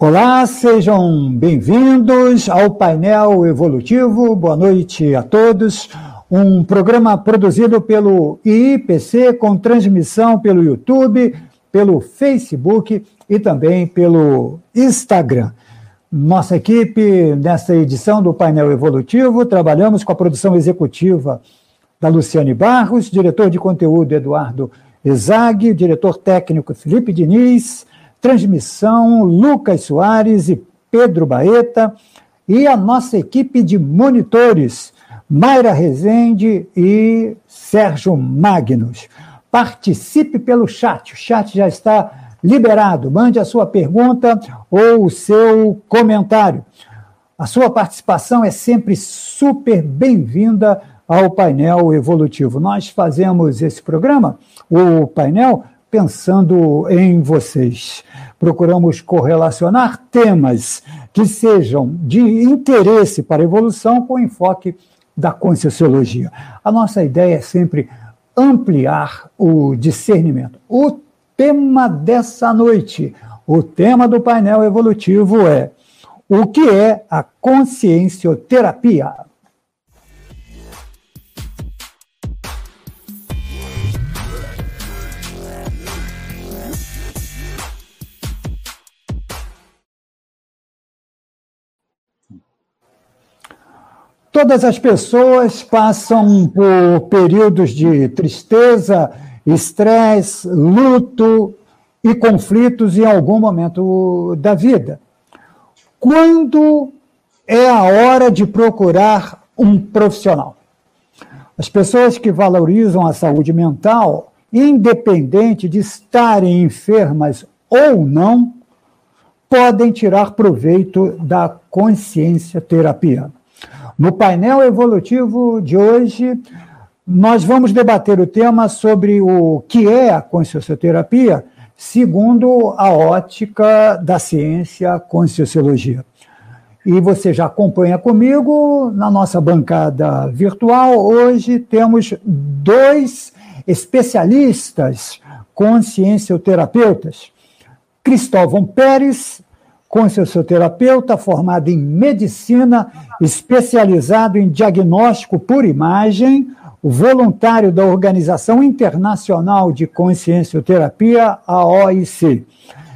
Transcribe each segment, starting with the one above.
Olá, sejam bem-vindos ao painel evolutivo. Boa noite a todos. Um programa produzido pelo IPC com transmissão pelo YouTube, pelo Facebook e também pelo Instagram. Nossa equipe, nessa edição do painel evolutivo, trabalhamos com a produção executiva da Luciane Barros, diretor de conteúdo Eduardo Ezag, diretor técnico Felipe Diniz, transmissão Lucas Soares e Pedro Baeta, e a nossa equipe de monitores, Mayra Rezende e Sérgio Magnus. Participe pelo chat, o chat já está liberado. Mande a sua pergunta ou o seu comentário. A sua participação é sempre super bem-vinda ao painel evolutivo. Nós fazemos esse programa, o painel, pensando em vocês. Procuramos correlacionar temas que sejam de interesse para a evolução com enfoque da conscienciologia. A nossa ideia é sempre ampliar o discernimento. O tema dessa noite, o tema do painel evolutivo é o que é a consciencioterapia? Todas as pessoas passam por períodos de tristeza, estresse, luto e conflitos em algum momento da vida. Quando é a hora de procurar um profissional? As pessoas que valorizam a saúde mental, independente de estarem enfermas ou não, podem tirar proveito da consciência terapia. No painel evolutivo de hoje, nós vamos debater o tema sobre o que é a consciencioterapia, segundo a ótica da ciência conscienciologia. E você já acompanha comigo na nossa bancada virtual. Hoje temos dois especialistas consciencioterapeutas. Cristóvão Pérez consciencioterapeuta formado em medicina, especializado em diagnóstico por imagem, voluntário da Organização Internacional de Consciencioterapia, a OIC.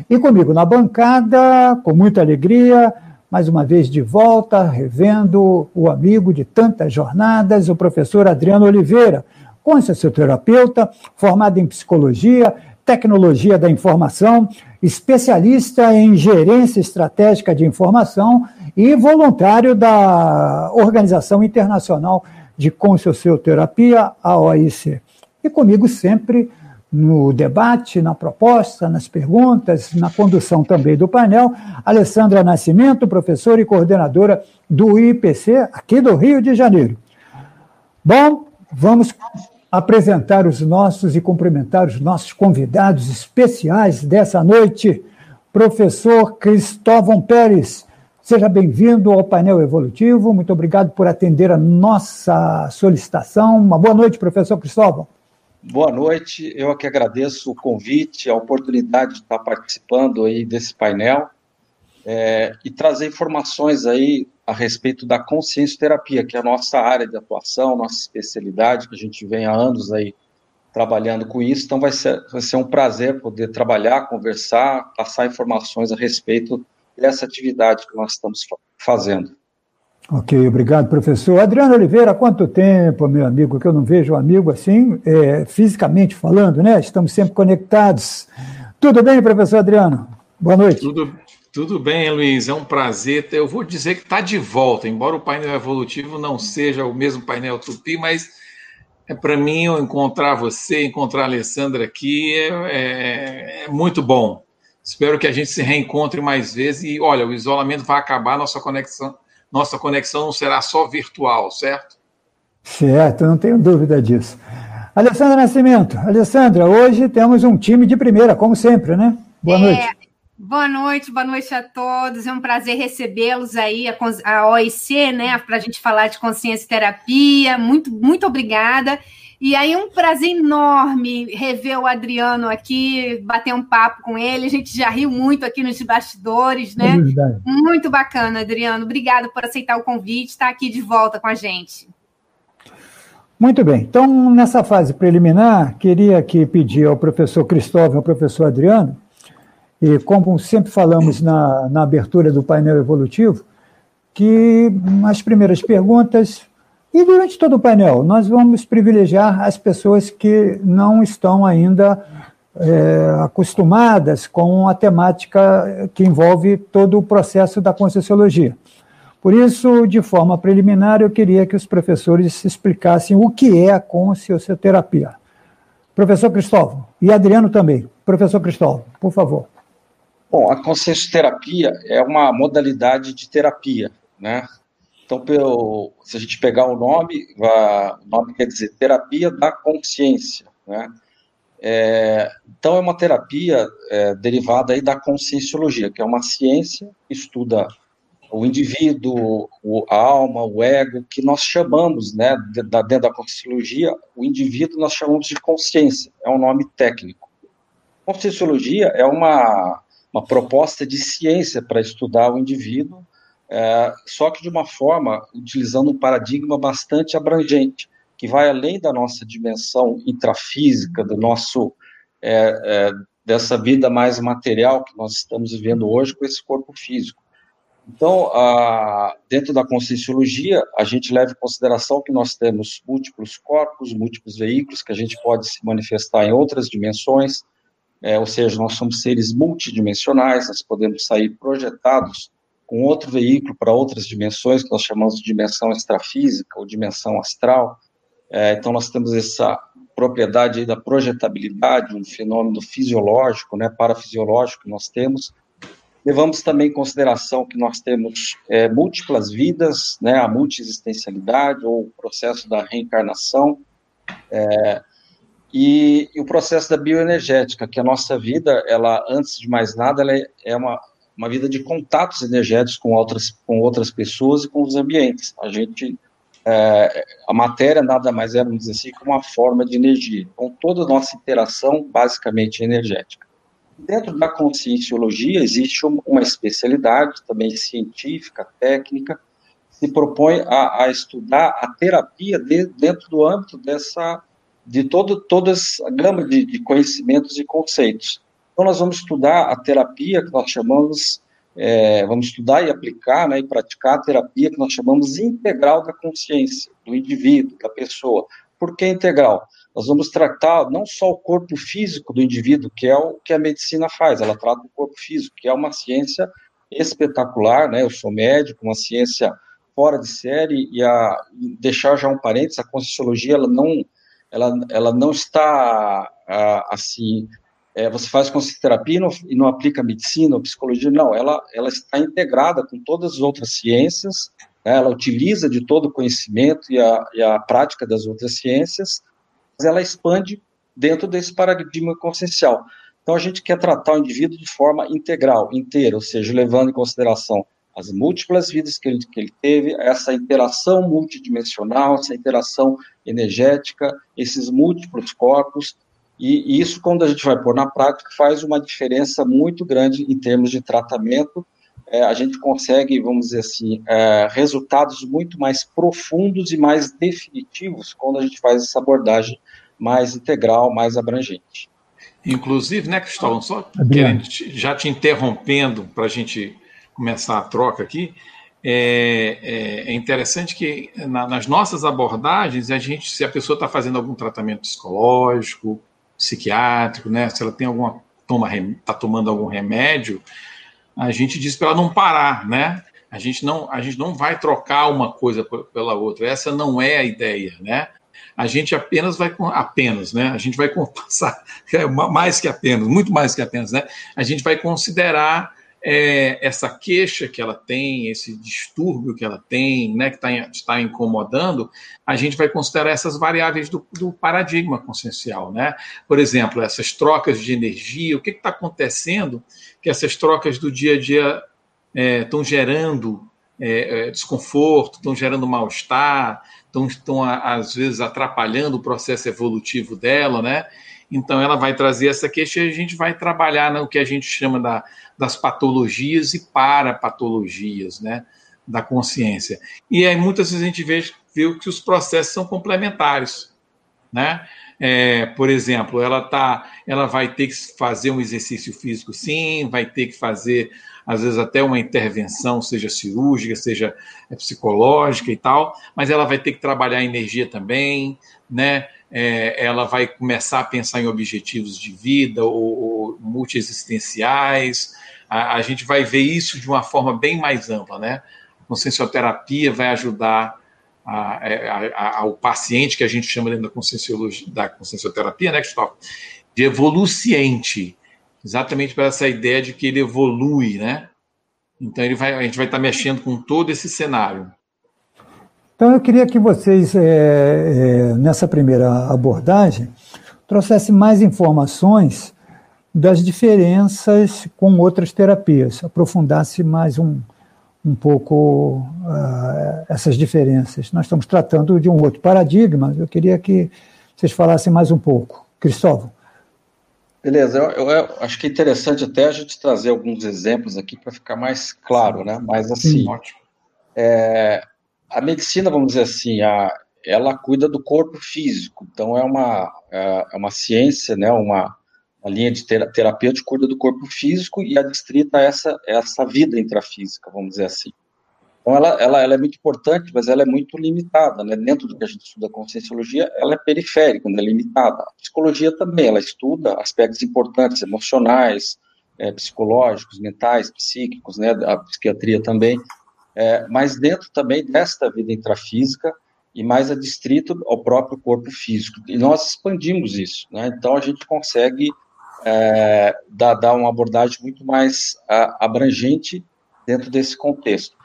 E comigo na bancada, com muita alegria, mais uma vez de volta, revendo o amigo de tantas jornadas, o professor Adriano Oliveira, consciencioterapeuta, formado em psicologia, tecnologia da informação, especialista em gerência estratégica de informação e voluntário da Organização Internacional de Consciencioterapia, a OIC. E comigo sempre no debate, na proposta, nas perguntas, na condução também do painel, Alessandra Nascimento, professora e coordenadora do IPC, aqui do Rio de Janeiro. Bom, vamos apresentar os nossos e cumprimentar os nossos convidados especiais dessa noite. Professor Cristóvão Pérez, seja bem-vindo ao painel evolutivo. Muito obrigado por atender a nossa solicitação. Uma boa noite, professor Cristóvão. Boa noite, eu aqui agradeço o convite, a oportunidade de estar participando aí desse painel é, e trazer informações aí a respeito da consciência terapia, que é a nossa área de atuação, nossa especialidade, que a gente vem há anos aí trabalhando com isso, então vai ser, vai ser um prazer poder trabalhar, conversar, passar informações a respeito dessa atividade que nós estamos fazendo. Ok, obrigado, professor. Adriano Oliveira, há quanto tempo, meu amigo, que eu não vejo um amigo assim, é, fisicamente falando, né? Estamos sempre conectados. Tudo bem, professor Adriano? Boa noite. Tudo, tudo bem, Luiz, é um prazer. Eu vou dizer que está de volta, embora o painel evolutivo não seja o mesmo painel Tupi, mas é para mim eu encontrar você, encontrar a Alessandra aqui é, é, é, muito bom. Espero que a gente se reencontre mais vezes e olha, o isolamento vai acabar, nossa conexão, nossa conexão não será só virtual, certo? Certo, não tenho dúvida disso. Alessandra Nascimento, Alessandra, hoje temos um time de primeira, como sempre, né? Boa é, noite. Boa noite, boa noite a todos. É um prazer recebê-los aí, a, a OIC, né, para a gente falar de consciência e terapia. Muito, muito obrigada. E aí, um prazer enorme rever o Adriano aqui, bater um papo com ele. A gente já riu muito aqui nos bastidores, né? É muito bacana, Adriano. Obrigado por aceitar o convite, estar aqui de volta com a gente. Muito bem. Então, nessa fase preliminar, queria aqui pedir ao professor Cristóvão e ao professor Adriano, e como sempre falamos na, na abertura do painel evolutivo, que as primeiras perguntas e durante todo o painel, nós vamos privilegiar as pessoas que não estão ainda é, acostumadas com a temática que envolve todo o processo da Conscienciologia. Por isso, de forma preliminar, eu queria que os professores explicassem o que é a consciencioterapia. Professor Cristóvão, e Adriano também. Professor Cristóvão, por favor. Bom, a consciencioterapia é uma modalidade de terapia, né? Então, pelo, se a gente pegar o nome, o nome quer dizer terapia da consciência, né? É, então, é uma terapia é, derivada aí da conscienciologia, que é uma ciência que estuda o indivíduo, o, a alma, o ego, que nós chamamos, né, da, dentro da conscienciologia, o indivíduo nós chamamos de consciência, é um nome técnico. Conscienciologia é uma, uma proposta de ciência para estudar o indivíduo é, só que de uma forma, utilizando um paradigma bastante abrangente, que vai além da nossa dimensão intrafísica, do nosso é, é, dessa vida mais material que nós estamos vivendo hoje com esse corpo físico. Então, a, dentro da conscienciologia, a gente leva em consideração que nós temos múltiplos corpos, múltiplos veículos, que a gente pode se manifestar em outras dimensões, é, ou seja, nós somos seres multidimensionais, nós podemos sair projetados com outro veículo para outras dimensões, que nós chamamos de dimensão extrafísica ou dimensão astral. É, então, nós temos essa propriedade da projetabilidade, um fenômeno fisiológico, né, parafisiológico que nós temos. Levamos também em consideração que nós temos é, múltiplas vidas, né, a multiexistencialidade ou o processo da reencarnação, é, e, e, o processo da bioenergética, que a nossa vida, ela, antes de mais nada, ela é, é uma uma vida de contatos energéticos com outras, com outras pessoas e com os ambientes. A gente, é, a matéria nada mais é, vamos dizer assim, que uma forma de energia. Então, toda a nossa interação, basicamente energética. Dentro da conscienciologia existe uma especialidade, também científica, técnica, se propõe a, a estudar a terapia de, dentro do âmbito dessa, de todo, todas a gama de, de conhecimentos e conceitos. Então, nós vamos estudar a terapia que nós chamamos, é, vamos estudar e aplicar né, e praticar a terapia que nós chamamos integral da consciência, do indivíduo, da pessoa. Por que integral? Nós vamos tratar não só o corpo físico do indivíduo, que é o que a medicina faz, ela trata o corpo físico, que é uma ciência espetacular, né? Eu sou médico, uma ciência fora de série, e a, deixar já um parênteses, a Conscienciologia, ela não, ela, ela não está, assim, é, você faz consciencioterapia e não, e não aplica medicina ou psicologia, não, ela, ela está integrada com todas as outras ciências, né, ela utiliza de todo o conhecimento e a, e a prática das outras ciências, mas ela expande dentro desse paradigma consciencial. Então, a gente quer tratar o indivíduo de forma integral, inteira, ou seja, levando em consideração as múltiplas vidas que ele, que ele teve, essa interação multidimensional, essa interação energética, esses múltiplos corpos, e, isso, quando a gente vai pôr na prática, faz uma diferença muito grande em termos de tratamento. É, a gente consegue, vamos dizer assim, é, resultados muito mais profundos e mais definitivos quando a gente faz essa abordagem mais integral, mais abrangente. Inclusive, né, Cristóvão, só querendo, já te interrompendo para a gente começar a troca aqui, é, é, é interessante que na, nas nossas abordagens, a gente, se a pessoa está fazendo algum tratamento psicológico, psiquiátrico, né? Se ela tem alguma toma está tomando algum remédio, a gente diz para ela não parar, né? A gente não a gente não vai trocar uma coisa pela outra. Essa não é a ideia, né? A gente apenas vai apenas, né? A gente vai passar é, mais que apenas, muito mais que apenas, né? A gente vai considerar é, essa queixa que ela tem, esse distúrbio que ela tem, né, que tá, está incomodando, a gente vai considerar essas variáveis do, do paradigma consciencial. Né? Por exemplo, essas trocas de energia, o que está acontecendo que essas trocas do dia a dia estão é, gerando é, é, desconforto, estão gerando mal-estar, estão, às vezes, atrapalhando o processo evolutivo dela, né? Então, ela vai trazer essa queixa e a gente vai trabalhar no que a gente chama da, das patologias e parapatologias, né? Da consciência. E aí, muitas vezes, a gente vê, vê que os processos são complementares, né? É, por exemplo, ela tá, ela vai ter que fazer um exercício físico, sim, vai ter que fazer às vezes até uma intervenção, seja cirúrgica, seja é, psicológica e tal, mas ela vai ter que trabalhar a energia também, né? É, ela vai começar a pensar em objetivos de vida ou, ou multiexistenciais. A, a gente vai ver isso de uma forma bem mais ampla, né? A consciencioterapia vai ajudar a, a, a, ao paciente, que a gente chama dentro da, conscienciologia, da consciencioterapia, né, Cristóvão? De evoluciente, exatamente para essa ideia de que ele evolui, né? Então ele vai, a gente vai estar mexendo com todo esse cenário. Então eu queria que vocês, é, é, nessa primeira abordagem, trouxessem mais informações das diferenças com outras terapias, aprofundasse mais um, um pouco uh, essas diferenças. Nós estamos tratando de um outro paradigma, eu queria que vocês falassem mais um pouco. Cristóvão. Beleza, eu, eu, eu, acho que é interessante até a gente trazer alguns exemplos aqui para ficar mais claro, né? Mas assim, é, a medicina, vamos dizer assim, a, ela cuida do corpo físico, então é uma, é, é uma ciência, né? Uma, a linha de terapêutica cuida do corpo físico e adstrita essa, essa vida intrafísica, vamos dizer assim. Então, ela, ela, ela é muito importante, mas ela é muito limitada, né? Dentro do que a gente estuda a conscienciologia, ela é periférica, é limitada. A psicologia também, ela estuda aspectos importantes, emocionais, é, psicológicos, mentais, psíquicos, né? A psiquiatria também. É, mas dentro também desta vida intrafísica, e mais adstrito ao próprio corpo físico. E nós expandimos isso, né? Então, a gente consegue é, dar, dar, uma abordagem muito mais a, abrangente dentro desse contexto.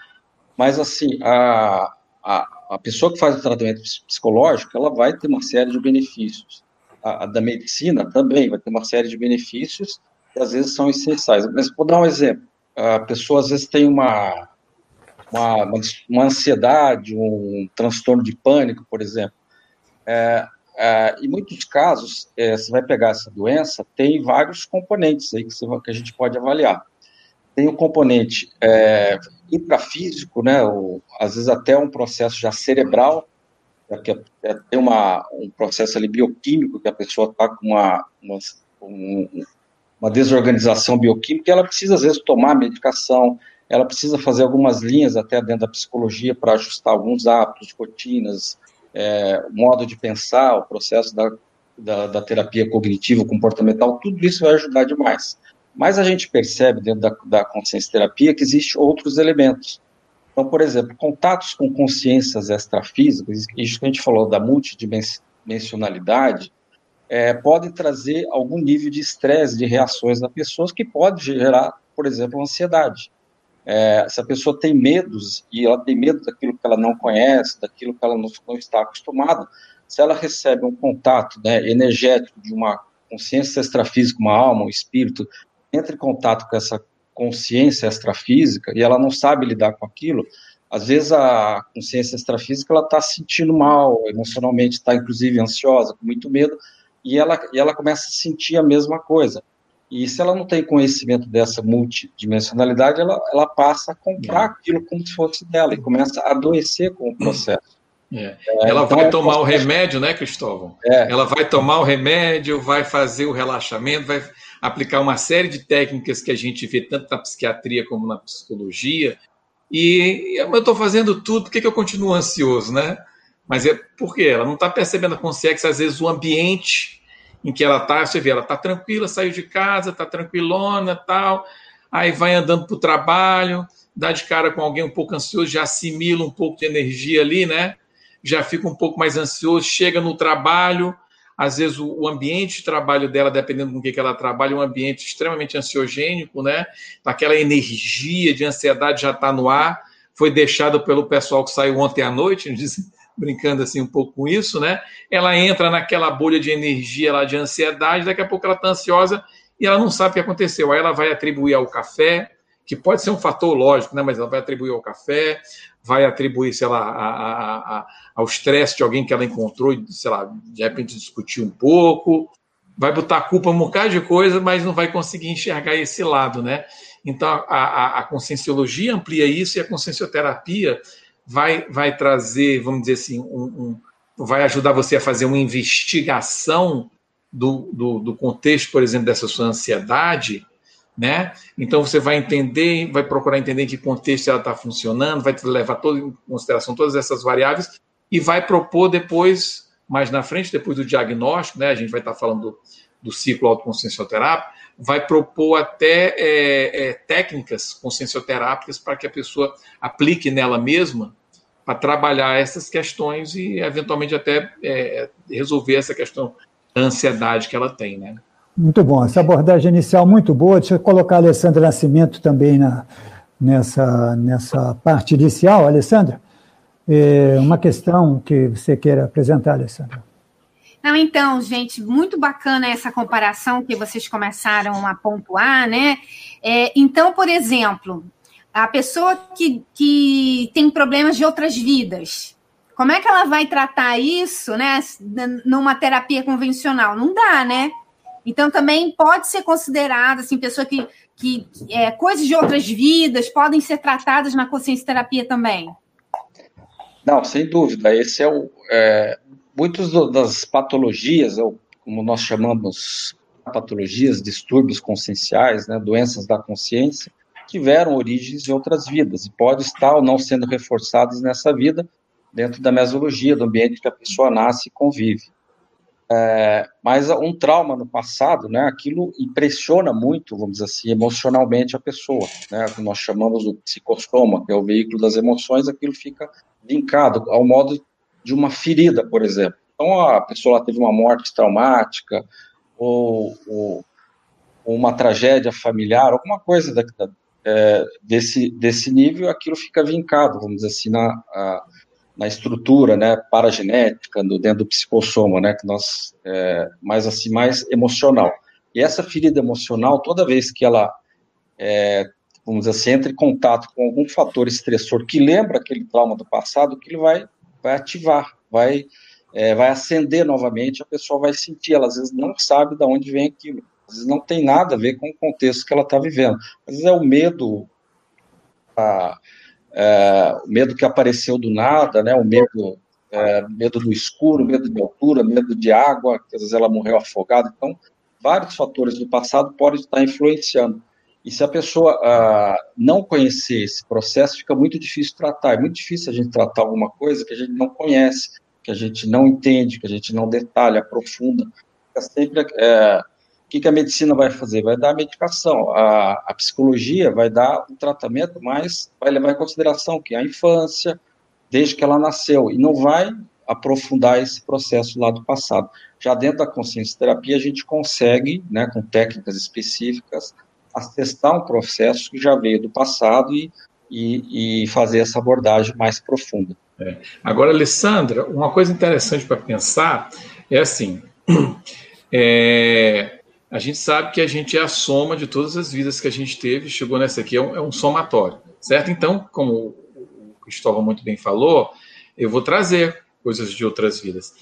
Mas, assim, a, a, a, pessoa que faz o tratamento psicológico, ela vai ter uma série de benefícios. A, a, da medicina também vai ter uma série de benefícios que, às vezes, são essenciais. Mas, vou dar um exemplo. A pessoa, às vezes, tem uma, uma, uma ansiedade, um transtorno de pânico, por exemplo. É, é, em muitos casos, é, você vai pegar essa doença, tem vários componentes aí que, você, que a gente pode avaliar. Tem o um componente é, intrafísico, né, ou, às vezes até um processo já cerebral, que é, é, tem uma, um processo ali bioquímico, que a pessoa está com uma, uma, um, uma desorganização bioquímica, e ela precisa, às vezes, tomar medicação, ela precisa fazer algumas linhas até dentro da psicologia para ajustar alguns hábitos, rotinas, é, modo de pensar, o processo da, da, da, terapia cognitiva, comportamental, tudo isso vai ajudar demais. Mas a gente percebe dentro da, da consciência terapia que existem outros elementos. Então, por exemplo, contatos com consciências extrafísicas, isso que a gente falou da multidimensionalidade, é, pode trazer algum nível de estresse, de reações das pessoas que pode gerar, por exemplo, ansiedade. É, se a pessoa tem medos e ela tem medo daquilo que ela não conhece, daquilo que ela não, não está acostumada, se ela recebe um contato né, energético de uma consciência extrafísica, uma alma, um espírito, entra em contato com essa consciência extrafísica e ela não sabe lidar com aquilo, às vezes a consciência extrafísica ela está se sentindo mal, emocionalmente está inclusive ansiosa, com muito medo, e ela, e ela começa a sentir a mesma coisa. E se ela não tem conhecimento dessa multidimensionalidade, ela, ela passa a comprar é. aquilo como se fosse dela e começa a adoecer com o processo. É. É, ela então vai é tomar o remédio, né, Cristóvão? É. Ela vai tomar o remédio, vai fazer o relaxamento, vai aplicar uma série de técnicas que a gente vê tanto na psiquiatria como na psicologia. E eu estou fazendo tudo, por que, que eu continuo ansioso, né? Mas é porque ela não está percebendo a consciência, às vezes, o ambiente em que ela está, você vê, ela está tranquila, saiu de casa, está tranquilona, tal, aí vai andando para o trabalho, dá de cara com alguém um pouco ansioso, já assimila um pouco de energia ali, né? Já fica um pouco mais ansioso, chega no trabalho, às vezes o, ambiente de trabalho dela, dependendo com o que, que ela trabalha, é um ambiente extremamente ansiogênico, né? Aquela energia de ansiedade já está no ar, foi deixada pelo pessoal que saiu ontem à noite, diz, brincando assim um pouco com isso, né? Ela entra naquela bolha de energia lá de ansiedade, daqui a pouco ela está ansiosa e ela não sabe o que aconteceu. Aí ela vai atribuir ao café, que pode ser um fator lógico, né? mas ela vai atribuir ao café, vai atribuir, sei lá, a, a, a, ao estresse de alguém que ela encontrou e, sei lá, de repente discutir um pouco, vai botar a culpa um bocado de coisa, mas não vai conseguir enxergar esse lado, né? Então, a, a, a conscienciologia amplia isso e a consciencioterapia vai, vai trazer, vamos dizer assim, um, um, vai ajudar você a fazer uma investigação do, do, do contexto, por exemplo, dessa sua ansiedade, né? Então você vai entender, vai procurar entender em que contexto ela está funcionando, vai levar todo, em consideração todas essas variáveis e vai propor depois, mais na frente, depois do diagnóstico, né? A gente vai estar tá falando do, do ciclo autoconsciencioterápico, vai propor até é, é, técnicas consciencioterápicas para que a pessoa aplique nela mesma para trabalhar essas questões e eventualmente até é, resolver essa questão da ansiedade que ela tem, né? Muito bom, essa abordagem inicial muito boa. Deixa eu colocar a Alessandra Nascimento também na, nessa, nessa parte inicial. Alessandra, é uma questão que você queira apresentar, Alessandra. Não, então, gente, muito bacana essa comparação que vocês começaram a pontuar, né? É, então, por exemplo, a pessoa que, que tem problemas de outras vidas, como é que ela vai tratar isso, né, numa terapia convencional? Não dá, né? Então, também pode ser considerada, assim, pessoa que, que é, coisas de outras vidas podem ser tratadas na consciência terapia também. Não, sem dúvida. Esse é o. É, muitas das patologias, ou como nós chamamos patologias, distúrbios conscienciais, né, doenças da consciência, tiveram origens em outras vidas e pode estar ou não sendo reforçadas nessa vida dentro da mesologia, do ambiente que a pessoa nasce e convive. É, mas um trauma no passado, né, aquilo impressiona muito, vamos dizer assim, emocionalmente a pessoa, né, que nós chamamos o psicossoma, que é o veículo das emoções, aquilo fica vincado ao modo de uma ferida, por exemplo. Então, a pessoa teve uma morte traumática, ou, ou, ou uma tragédia familiar, alguma coisa da, é, desse, desse nível, aquilo fica vincado, vamos dizer assim, na, a, na estrutura, né, paragenética, no, dentro do psicossoma, né, que nós, é, mais assim, mais emocional. E essa ferida emocional, toda vez que ela, é, vamos dizer assim, entra em contato com algum fator estressor que lembra aquele trauma do passado, que ele vai, vai ativar, vai, é, vai acender novamente, a pessoa vai sentir, ela às vezes não sabe de onde vem aquilo, às vezes não tem nada a ver com o contexto que ela está vivendo, às vezes é o medo, a, é, o medo que apareceu do nada, né, o medo, é, medo do escuro, medo de altura, medo de água, às vezes ela morreu afogada. Então, vários fatores do passado podem estar influenciando. E se a pessoa ah, não conhecer esse processo, fica muito difícil tratar. É muito difícil a gente tratar alguma coisa que a gente não conhece, que a gente não entende, que a gente não detalha, aprofunda. Sempre é, o que, que a medicina vai fazer? Vai dar a medicação. A, a psicologia vai dar um tratamento, mas vai levar em consideração que a infância, desde que ela nasceu, e não vai aprofundar esse processo lá do passado. Já dentro da consciência terapia, a gente consegue, né, com técnicas específicas, atestar um processo que já veio do passado e, e, e fazer essa abordagem mais profunda. É. Agora, Alessandra, uma coisa interessante para pensar é assim: é, a gente sabe que a gente é a soma de todas as vidas que a gente teve, chegou nessa aqui, é um, é um somatório, certo? Então, como o Cristóvão muito bem falou, eu vou trazer coisas de outras vidas.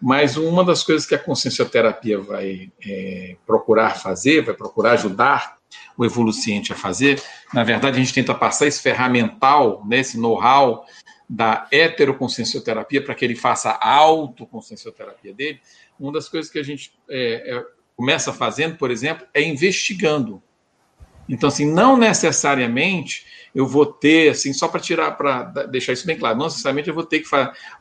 Mas uma das coisas que a consciencioterapia vai é, procurar fazer, vai procurar ajudar o evoluciente a fazer, na verdade, a gente tenta passar esse ferramental, né, esse know-how da heteroconsciencioterapia para que ele faça a autoconsciencioterapia dele. Uma das coisas que a gente é, é, começa fazendo, por exemplo, é investigando. Então, assim, não necessariamente eu vou ter, assim, só para tirar, para deixar isso bem claro, não necessariamente eu vou ter que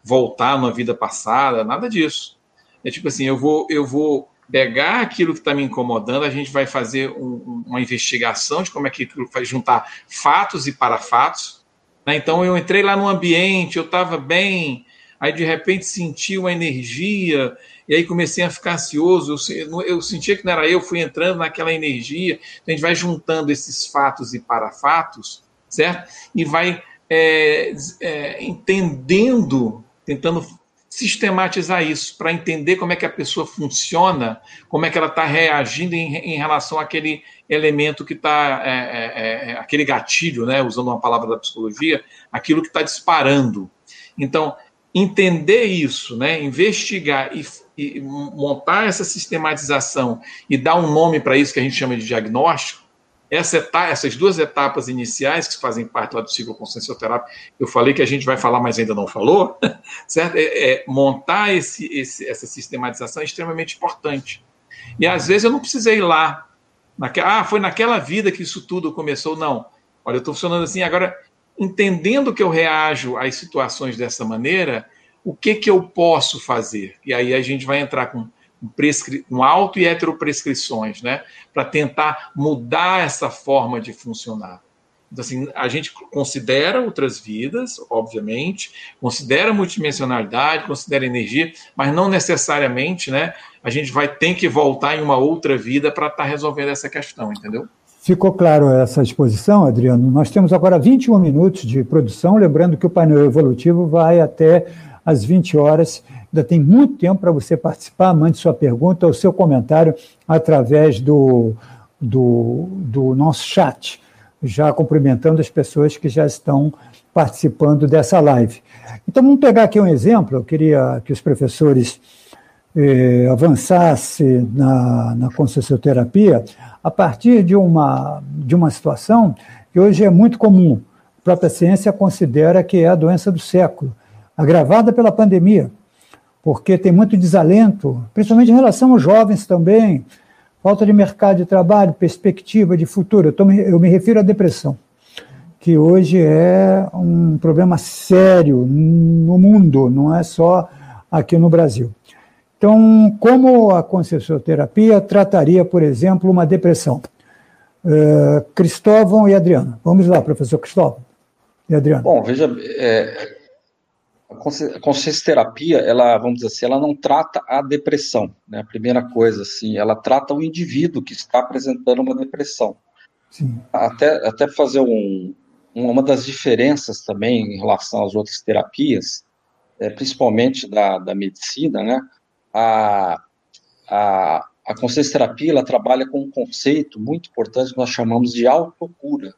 voltar numa vida passada, nada disso. É tipo assim, eu vou, eu vou pegar aquilo que está me incomodando, a gente vai fazer um, uma investigação de como é que aquilo vai juntar fatos e parafatos. Né? Então, eu entrei lá no ambiente, eu estava bem, aí de repente senti uma energia, e aí comecei a ficar ansioso, eu, eu sentia que não era eu, fui entrando naquela energia, então a gente vai juntando esses fatos e parafatos, certo? E vai é, é, entendendo, tentando sistematizar isso, para entender como é que a pessoa funciona, como é que ela está reagindo em, em, relação àquele elemento que está, é, é, é, aquele gatilho, né, usando uma palavra da psicologia, aquilo que está disparando. Então, entender isso, né, investigar e, e montar essa sistematização e dar um nome para isso que a gente chama de diagnóstico, essa etapa, essas duas etapas iniciais que fazem parte lá do ciclo consciencioterapia, eu falei que a gente vai falar, mas ainda não falou, certo? É, é, montar esse, esse, essa sistematização é extremamente importante. E às vezes eu não precisei ir lá, naquela, ah, foi naquela vida que isso tudo começou, não. Olha, eu estou funcionando assim, agora, entendendo que eu reajo às situações dessa maneira, o que, que eu posso fazer? E aí a gente vai entrar com prescri... com auto e heteroprescrições, né? Para tentar mudar essa forma de funcionar. Então, assim, a gente considera outras vidas, obviamente, considera multidimensionalidade, considera energia, mas não necessariamente, né? A gente vai ter que voltar em uma outra vida para estar tá resolvendo essa questão, entendeu? Ficou claro essa exposição, Adriano? Nós temos agora 21 minutos de produção, lembrando que o painel evolutivo vai até às 20 horas Ainda tem muito tempo para você participar. Mande sua pergunta ou seu comentário através do, do, do nosso chat, já cumprimentando as pessoas que já estão participando dessa live. Então, vamos pegar aqui um exemplo. Eu queria que os professores eh, avançassem na, na concessioterapia a partir de uma, de uma situação que hoje é muito comum. A própria ciência considera que é a doença do século, agravada pela pandemia porque tem muito desalento, principalmente em relação aos jovens também, falta de mercado de trabalho, perspectiva de futuro. Eu, me refiro à depressão, que hoje é um problema sério no mundo, não é só aqui no Brasil. Então, como a concessioterapia trataria, por exemplo, uma depressão? Uh, Cristóvão e Adriano. Vamos lá, professor Cristóvão e Adriano. Bom, veja, é, a consciência terapia, ela, vamos dizer assim, ela não trata a depressão, né? A primeira coisa, assim, ela trata o indivíduo que está apresentando uma depressão. Sim. Até, até fazer um, uma das diferenças também em relação às outras terapias, é, principalmente da, da medicina, né? A, a, a consciência terapia, ela trabalha com um conceito muito importante que nós chamamos de autocura.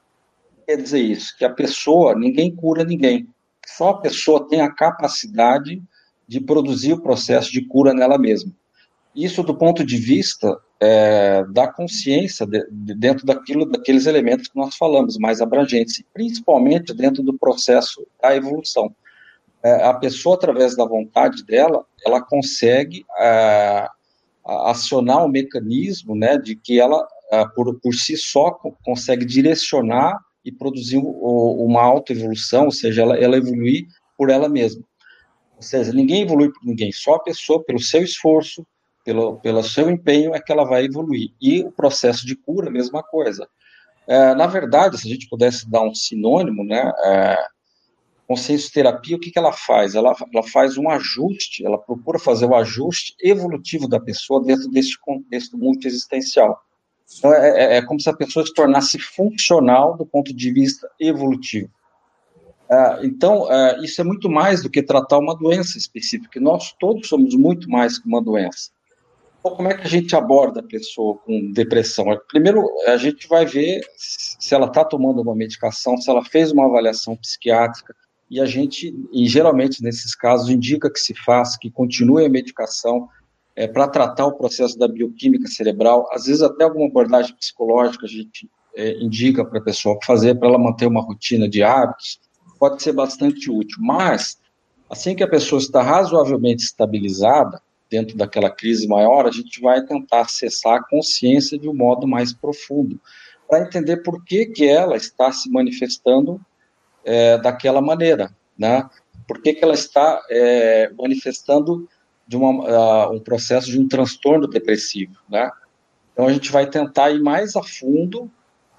Quer dizer isso, que a pessoa, ninguém cura ninguém só a pessoa tem a capacidade de produzir o processo de cura nela mesma. Isso do ponto de vista é, da consciência de, de dentro daquilo, daqueles elementos que nós falamos, mais abrangentes, principalmente dentro do processo da evolução. É, a pessoa, através da vontade dela, ela consegue é, acionar o mecanismo né, de que ela, é, por, por si só, consegue direcionar e produzir uma autoevolução, ou seja, ela, ela evoluir por ela mesma. Ou seja, ninguém evolui por ninguém, só a pessoa, pelo seu esforço, pelo, pelo seu empenho, é que ela vai evoluir. E o processo de cura, mesma coisa. É, na verdade, se a gente pudesse dar um sinônimo, né, é, consciência terapia, o que, que ela faz? Ela, ela faz um ajuste, ela procura fazer o ajuste evolutivo da pessoa dentro desse contexto multiexistencial. Então, é, é, é como se a pessoa se tornasse funcional do ponto de vista evolutivo. Uh, então, uh, isso é muito mais do que tratar uma doença específica. Nós todos somos muito mais que uma doença. Então, como é que a gente aborda a pessoa com depressão? Primeiro, a gente vai ver se ela está tomando uma medicação, se ela fez uma avaliação psiquiátrica, e a gente, e geralmente nesses casos, indica que se faça, que continue a medicação, é, para tratar o processo da bioquímica cerebral, às vezes até alguma abordagem psicológica a gente é, indica para a pessoa fazer para ela manter uma rotina de hábitos, pode ser bastante útil. Mas, assim que a pessoa está razoavelmente estabilizada, dentro daquela crise maior, a gente vai tentar acessar a consciência de um modo mais profundo, para entender por que, que ela está se manifestando é, daquela maneira, né? Por que, que ela está é, manifestando de uma, uh, um processo de um transtorno depressivo, né? Então a gente vai tentar ir mais a fundo,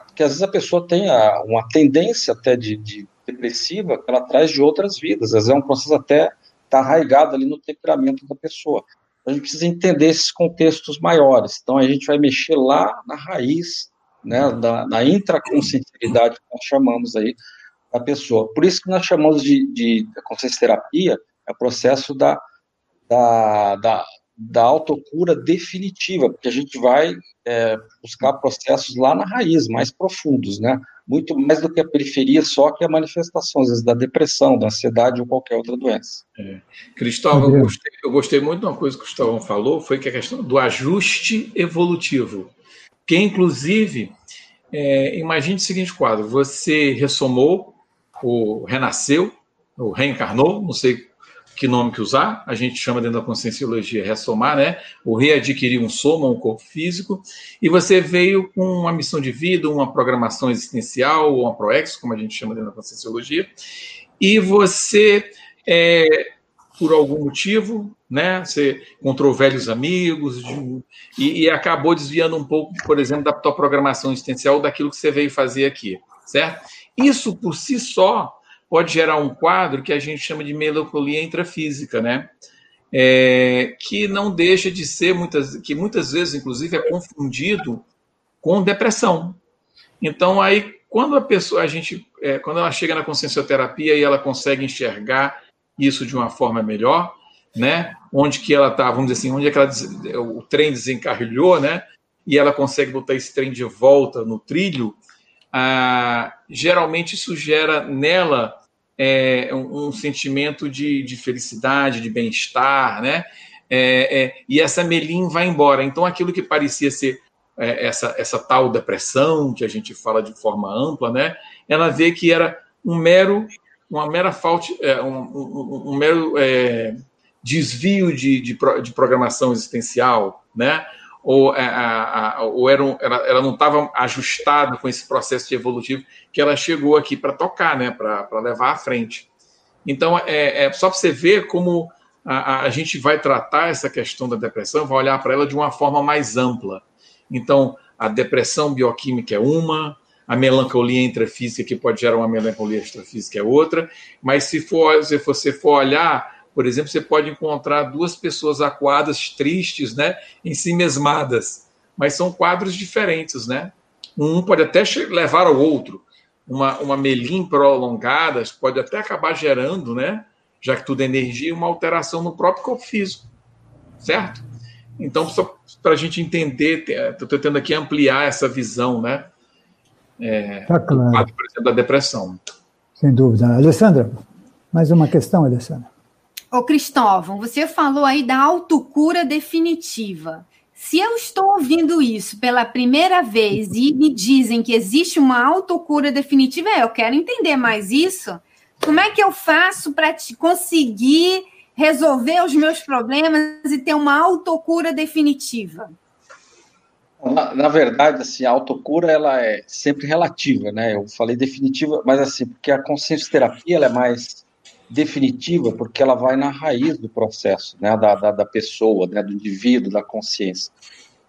porque às vezes a pessoa tem a, uma tendência até de, de, depressiva que ela traz de outras vidas, às vezes é um processo até está arraigado ali no temperamento da pessoa. A gente precisa entender esses contextos maiores. Então a gente vai mexer lá na raiz, né, da, na intraconsciencialidade que nós chamamos aí da pessoa. Por isso que nós chamamos de, de consciência terapia, é o processo da da, da, da autocura definitiva, porque a gente vai é, buscar processos lá na raiz, mais profundos, né? Muito mais do que a periferia só, que a manifestação, às vezes, da depressão, da ansiedade ou qualquer outra doença. É. Cristóvão, eu gostei, eu gostei, muito de uma coisa que o Cristóvão falou, foi que a questão do ajuste evolutivo, que inclusive, é, imagine o seguinte quadro, você ressomou, ou renasceu, ou reencarnou, não sei que nome que usar, a gente chama dentro da conscienciologia ressomar, né? Ou readquirir um soma, um corpo físico, e você veio com uma missão de vida, uma programação existencial, ou uma proex, como a gente chama dentro da conscienciologia, e você, é, por algum motivo, né? Você encontrou velhos amigos de, e, e acabou desviando um pouco, por exemplo, da tua programação existencial daquilo que você veio fazer aqui, certo? Isso por si só pode gerar um quadro que a gente chama de melancolia intrafísica, né? É, que não deixa de ser muitas, que muitas vezes, inclusive, é confundido com depressão. Então, aí, quando a pessoa, a gente, é, quando ela chega na consciencioterapia e ela consegue enxergar isso de uma forma melhor, né? Onde que ela está, vamos dizer assim, onde é que ela, o trem desencarrilhou, né? E ela consegue botar esse trem de volta no trilho. Ah, geralmente isso gera nela é, um, um, sentimento de, de, felicidade, de bem-estar, né? É, é, e essa melim vai embora. Então, aquilo que parecia ser é, essa, essa tal depressão, que a gente fala de forma ampla, né? Ela vê que era um mero, uma mera falta, é, um, um, um, mero é, desvio de, de, de programação existencial, né? Ou, é, a, a, ou era um, ela, ela, não estava ajustada com esse processo evolutivo que ela chegou aqui para tocar, né, para levar à frente. Então, é, é só para você ver como a, a, gente vai tratar essa questão da depressão, vai olhar para ela de uma forma mais ampla. Então, a depressão bioquímica é uma, a melancolia intrafísica, que pode gerar uma melancolia extrafísica, é outra, mas se, for, se você for olhar por exemplo, você pode encontrar duas pessoas acuadas, tristes, né, em si mesmadas, mas são quadros diferentes, né? Um pode até levar ao outro. Uma, uma melim prolongada pode até acabar gerando, né, já que tudo é energia, uma alteração no próprio corpo físico, certo? Então, para a gente entender, estou tentando aqui ampliar essa visão, né? É, tá claro. quadro, por exemplo, da depressão. Sem dúvida. Alessandra, mais uma questão, Alessandra. Ô Cristóvão, você falou aí da autocura definitiva. Se eu estou ouvindo isso pela primeira vez e me dizem que existe uma autocura definitiva, é, eu quero entender mais isso. Como é que eu faço para conseguir resolver os meus problemas e ter uma autocura definitiva? Na, na, verdade, assim, a autocura ela é sempre relativa, né? Eu falei definitiva, mas assim, porque a consciência terapia ela é mais definitiva, porque ela vai na raiz do processo, né, da, da, da pessoa, né, do indivíduo, da consciência.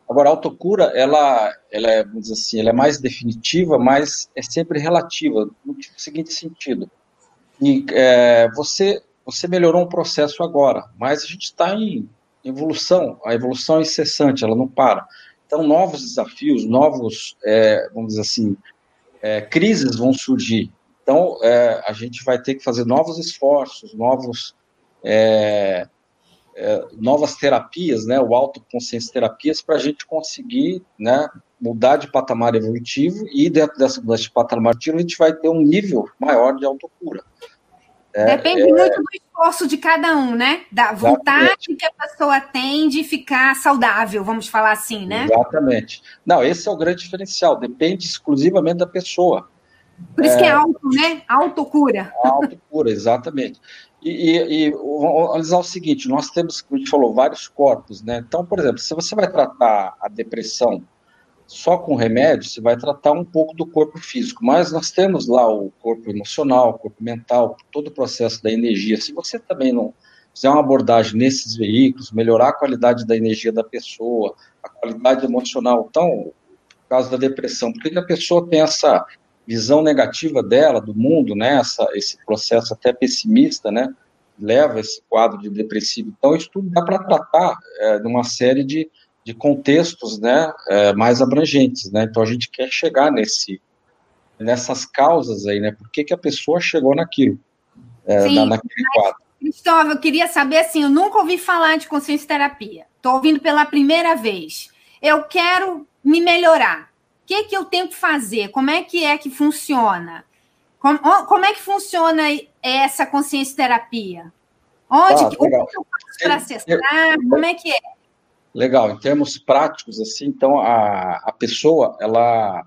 Agora, a autocura, ela, ela é, vamos dizer assim, ela é mais definitiva, mas é sempre relativa, no seguinte sentido. E, é, você, você melhorou um processo agora, mas a gente está em evolução, a evolução é incessante, ela não para. Então, novos desafios, novos, é, vamos dizer assim, é, crises vão surgir. Então, é, a gente vai ter que fazer novos esforços, novos, é, é, novas terapias, né, o autoconsciência terapias, para a gente conseguir né, mudar de patamar evolutivo e dentro dessa desse patamar evolutivo a gente vai ter um nível maior de autocura. É, Depende é, muito do esforço de cada um, né? Da vontade exatamente. que a pessoa tem de ficar saudável, vamos falar assim, né? Exatamente. Não, esse é o grande diferencial, depende exclusivamente da pessoa. Por isso é, que é auto, né? Autocura. Autocura, exatamente. E, e, e vamos analisar o seguinte: nós temos, como a gente falou, vários corpos, né? Então, por exemplo, se você vai tratar a depressão só com remédio, você vai tratar um pouco do corpo físico, mas nós temos lá o corpo emocional, o corpo mental, todo o processo da energia. Se você também não fizer uma abordagem nesses veículos, melhorar a qualidade da energia da pessoa, a qualidade emocional, então, no caso da depressão, por que a pessoa tem essa visão negativa dela, do mundo, né, essa, esse processo até pessimista, né, leva esse quadro de depressivo. Então, isso tudo dá para tratar é, numa série de, de contextos, né, é, mais abrangentes, né, então a gente quer chegar nesse, nessas causas aí, né, por que, que a pessoa chegou naquilo, é, na, naquele quadro. Cristóvão, eu queria saber assim, eu nunca ouvi falar de consciência terapia. Estou ouvindo pela primeira vez. Eu quero me melhorar. O que, que eu tenho que fazer? Como é que é que funciona? Como, como é que funciona essa consciência terapia? Onde ah, que, o que eu faço para acessar? Como é que é? Legal, em termos práticos, assim, então a, a pessoa, ela,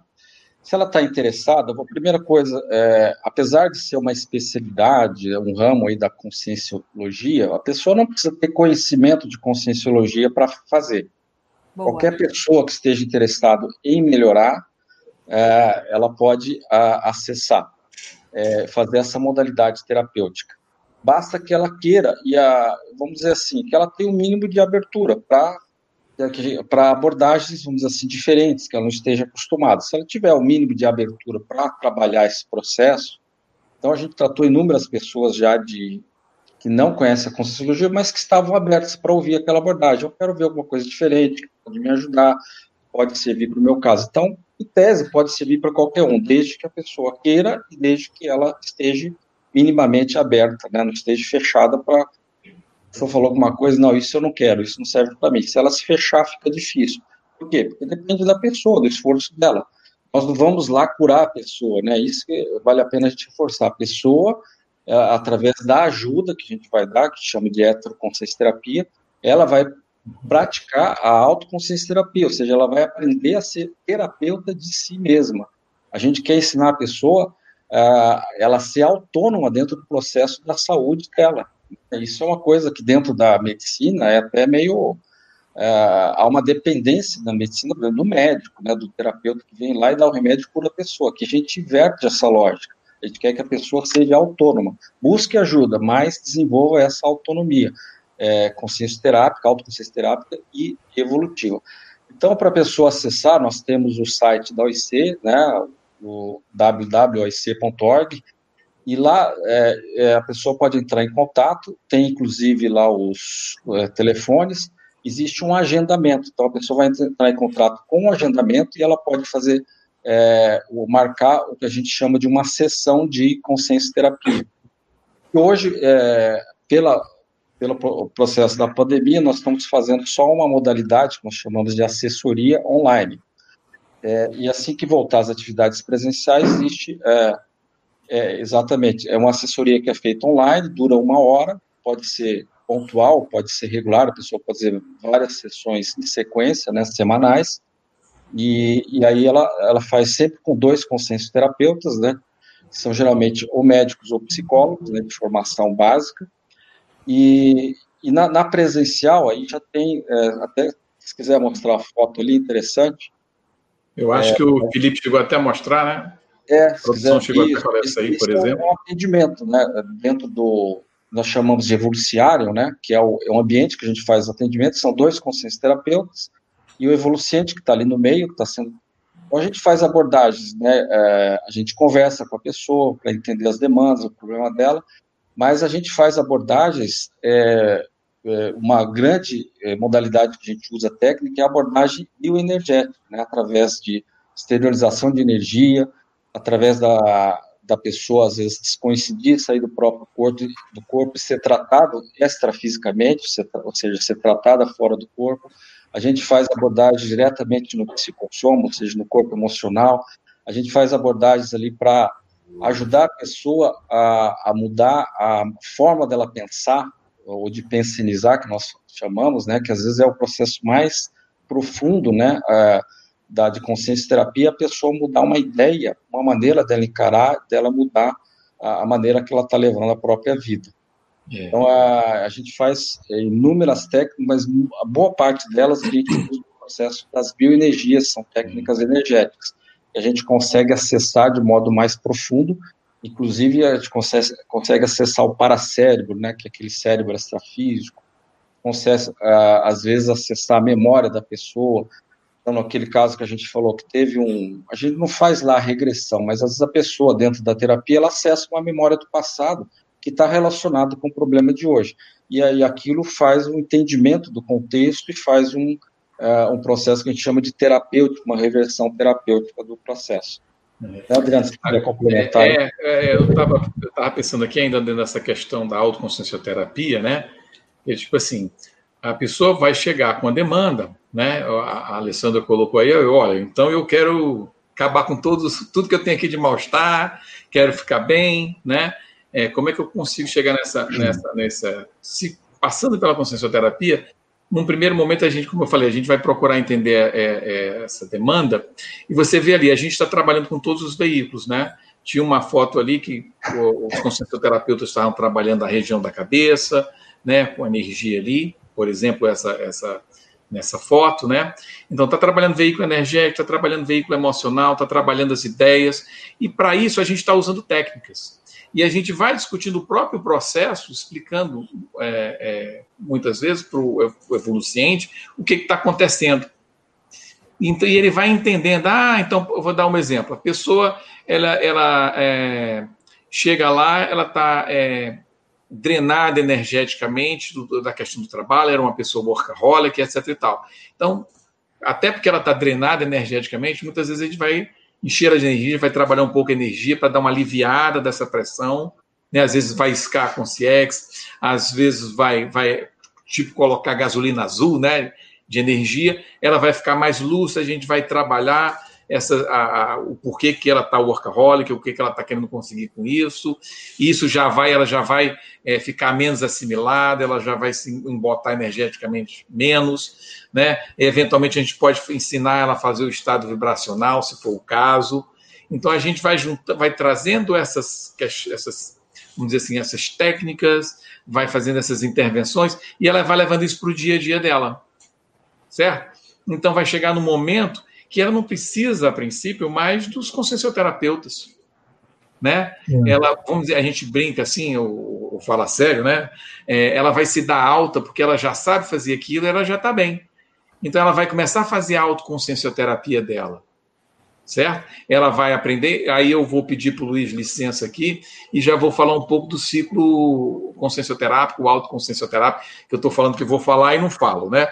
se ela está interessada, a primeira coisa, é, apesar de ser uma especialidade, um ramo aí da conscienciologia, a pessoa não precisa ter conhecimento de conscienciologia para fazer. Boa. Qualquer pessoa que esteja interessado em melhorar, é, ela pode a, acessar, é, fazer essa modalidade terapêutica. Basta que ela queira e a, vamos dizer assim, que ela tenha um mínimo de abertura para para abordagens, vamos dizer assim, diferentes, que ela não esteja acostumada. Se ela tiver o mínimo de abertura para trabalhar esse processo, então a gente tratou inúmeras pessoas já de que não conhecem a Conscienciologia, mas que estavam abertas para ouvir aquela abordagem. Eu quero ver alguma coisa diferente, pode me ajudar, pode servir para o meu caso. Então, em tese, pode servir para qualquer um, desde que a pessoa queira e desde que ela esteja minimamente aberta, né? não esteja fechada para. Se eu falou alguma coisa, não, isso eu não quero, isso não serve para mim. Se ela se fechar, fica difícil. Por quê? Porque depende da pessoa, do esforço dela. Nós não vamos lá curar a pessoa, né? Isso vale a pena a gente reforçar. A pessoa através da ajuda que a gente vai dar, que chama de heteroconsciência terapia, ela vai praticar a autoconsciência terapia, ou seja, ela vai aprender a ser terapeuta de si mesma. A gente quer ensinar a pessoa uh, ela ser autônoma dentro do processo da saúde dela. Isso é uma coisa que dentro da medicina é até meio uh, há uma dependência da medicina do médico, né, do terapeuta que vem lá e dá o remédio por a pessoa. Que a gente inverte essa lógica. A gente quer que a pessoa seja autônoma. Busque ajuda, mas desenvolva essa autonomia. É, consciência terápica, autoconsciência terápica e evolutiva. Então, para a pessoa acessar, nós temos o site da OIC, né, o www.oic.org, e lá é, é, a pessoa pode entrar em contato, tem inclusive lá os é, telefones, existe um agendamento, então a pessoa vai entrar em contato com o agendamento e ela pode fazer é, marcar o que a gente chama de uma sessão de consciência terapia. Hoje, é, pela, pelo processo da pandemia, nós estamos fazendo só uma modalidade que nós chamamos de assessoria online. É, e assim que voltar às atividades presenciais, existe é, é, exatamente, é uma assessoria que é feita online, dura uma hora, pode ser pontual, pode ser regular, a pessoa pode fazer várias sessões em sequência, né, semanais, e, e aí ela, ela faz sempre com dois consensos terapeutas, né? Que são geralmente ou médicos ou psicólogos, né, de formação básica. E, e na, na presencial, aí já tem, é, até se quiser mostrar a foto ali, interessante. Eu acho é, que o Felipe chegou até a mostrar, né? É, a produção quiser, chegou isso, até a essa aí, por exemplo. É um atendimento, né? Dentro do, nós chamamos de evoluciário, né? Que é, o, é um ambiente que a gente faz atendimento, são dois consensos terapeutas, e o evoluciente que está ali no meio, que está sendo. Então a gente faz abordagens, né? É, a gente conversa com a pessoa para entender as demandas, o problema dela, mas a gente faz abordagens. É, é, uma grande é, modalidade que a gente usa técnica é a abordagem bioenergética, né? Através de exteriorização de energia, através da, da pessoa, às vezes, coincidir, sair do próprio corpo, do corpo e ser tratado extrafisicamente, ou seja, ser tratada fora do corpo, a gente faz abordagem diretamente no psicossoma, ou seja, no corpo emocional, a gente faz abordagens ali para ajudar a pessoa a, a, mudar a forma dela pensar, ou de pensionizar, que nós chamamos, né, que às vezes é o processo mais profundo, né, da, de consciência terapia, a pessoa mudar uma ideia, uma maneira dela encarar, dela mudar a, a maneira que ela está levando a própria vida. É. Então, a, a, gente faz é, inúmeras técnicas, mas a boa parte delas a gente usa o processo das bioenergias, são técnicas energéticas, a gente consegue acessar de modo mais profundo, inclusive a gente consegue, consegue acessar o paracérebro, né, que é aquele cérebro extrafísico, consegue, às vezes, acessar a memória da pessoa, então, naquele caso que a gente falou que teve um. A gente não faz lá regressão, mas às vezes a pessoa, dentro da terapia, ela acessa uma memória do passado que está relacionado com o problema de hoje. E aí aquilo faz um entendimento do contexto e faz um, uh, um processo que a gente chama de terapêutico, uma reversão terapêutica do processo. É, Adriano, se quiser complementar. É, é, eu estava pensando aqui ainda dentro dessa questão da autoconsciencioterapia, né? E, tipo assim, a pessoa vai chegar com a demanda, né? A Alessandra colocou aí, olha, então eu quero acabar com todos, tudo que eu tenho aqui de mal-estar, quero ficar bem, né? É, como é que eu consigo chegar nessa, nessa, nessa se, passando pela consciencioterapia? Num primeiro momento, a gente, como eu falei, a gente vai procurar entender é, é, essa demanda, e você vê ali, a gente está trabalhando com todos os veículos, né? Tinha uma foto ali que os consciencioterapeutas estavam trabalhando a região da cabeça, né, com energia ali, por exemplo, essa, essa nessa foto, né? Então está trabalhando veículo energético, está trabalhando veículo emocional, está trabalhando as ideias, e para isso a gente está usando técnicas. E a gente vai discutindo o próprio processo, explicando é, é, muitas vezes para o evoluciente o que está acontecendo. Então, e ele vai entendendo, ah, então eu vou dar um exemplo. A pessoa ela, ela é, chega lá, ela está é, drenada energeticamente do, da questão do trabalho, era uma pessoa workaholic, etc. e tal. Então, até porque ela está drenada energeticamente, muitas vezes a gente vai encher a de energia, vai trabalhar um pouco a energia para dar uma aliviada dessa pressão. Né? Às vezes vai iscar com CX, às vezes vai, vai tipo colocar gasolina azul, né? De energia, ela vai ficar mais lúcida, a gente vai trabalhar essa, a, a, o porquê que ela está workaholic, o que, que ela está querendo conseguir com isso. Isso já vai, ela já vai é, ficar menos assimilada, ela já vai se embotar energeticamente menos, né? eventualmente a gente pode ensinar ela a fazer o estado vibracional, se for o caso. Então a gente vai junta, vai trazendo essas, essas, vamos dizer assim, essas técnicas, vai fazendo essas intervenções e ela vai levando isso para o dia a dia dela, certo? Então vai chegar no momento que ela não precisa, a princípio, mais dos consciencioterapeutas. Né? É. Ela, vamos dizer, a gente brinca assim, ou, ou fala sério, né? É, ela vai se dar alta porque ela já sabe fazer aquilo, ela já está bem. Então ela vai começar a fazer a autoconsciencioterapia dela, certo? Ela vai aprender. Aí eu vou pedir para o Luiz licença aqui e já vou falar um pouco do ciclo consciencioterápico, autoconsciencioterápico, que eu estou falando que vou falar e não falo, né?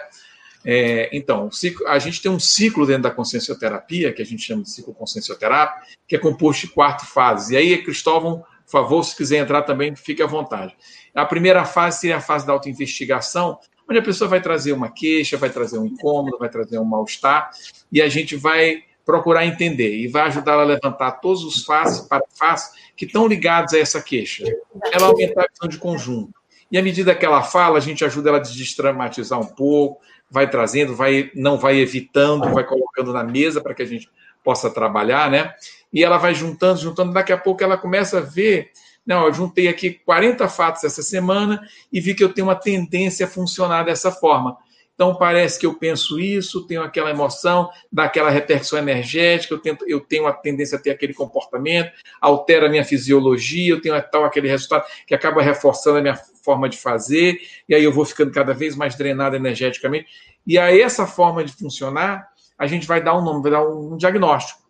É, então, a gente tem um ciclo dentro da consciencioterapia, que a gente chama de ciclo consciencioterápico, que é composto de quatro fases. E aí, Cristóvão, por favor, se quiser entrar também, fique à vontade. A primeira fase seria a fase da autoinvestigação, onde a pessoa vai trazer uma queixa, vai trazer um incômodo, vai trazer um mal-estar, e a gente vai procurar entender e vai ajudar ela a levantar todos os faces para faces que estão ligados a essa queixa. Ela aumentar a visão de conjunto. E à medida que ela fala, a gente ajuda ela a desdramatizar um pouco, vai trazendo, vai não vai evitando, vai colocando na mesa para que a gente possa trabalhar, né? E ela vai juntando, juntando, daqui a pouco ela começa a ver, não, eu juntei aqui 40 fatos essa semana e vi que eu tenho uma tendência a funcionar dessa forma. Então parece que eu penso isso, tenho aquela emoção, dá aquela repercussão energética, eu, tento, eu tenho a tendência a ter aquele comportamento, altera a minha fisiologia, eu tenho tal aquele resultado que acaba reforçando a minha forma de fazer, e aí eu vou ficando cada vez mais drenado energeticamente. E a essa forma de funcionar, a gente vai dar um nome, vai dar um diagnóstico.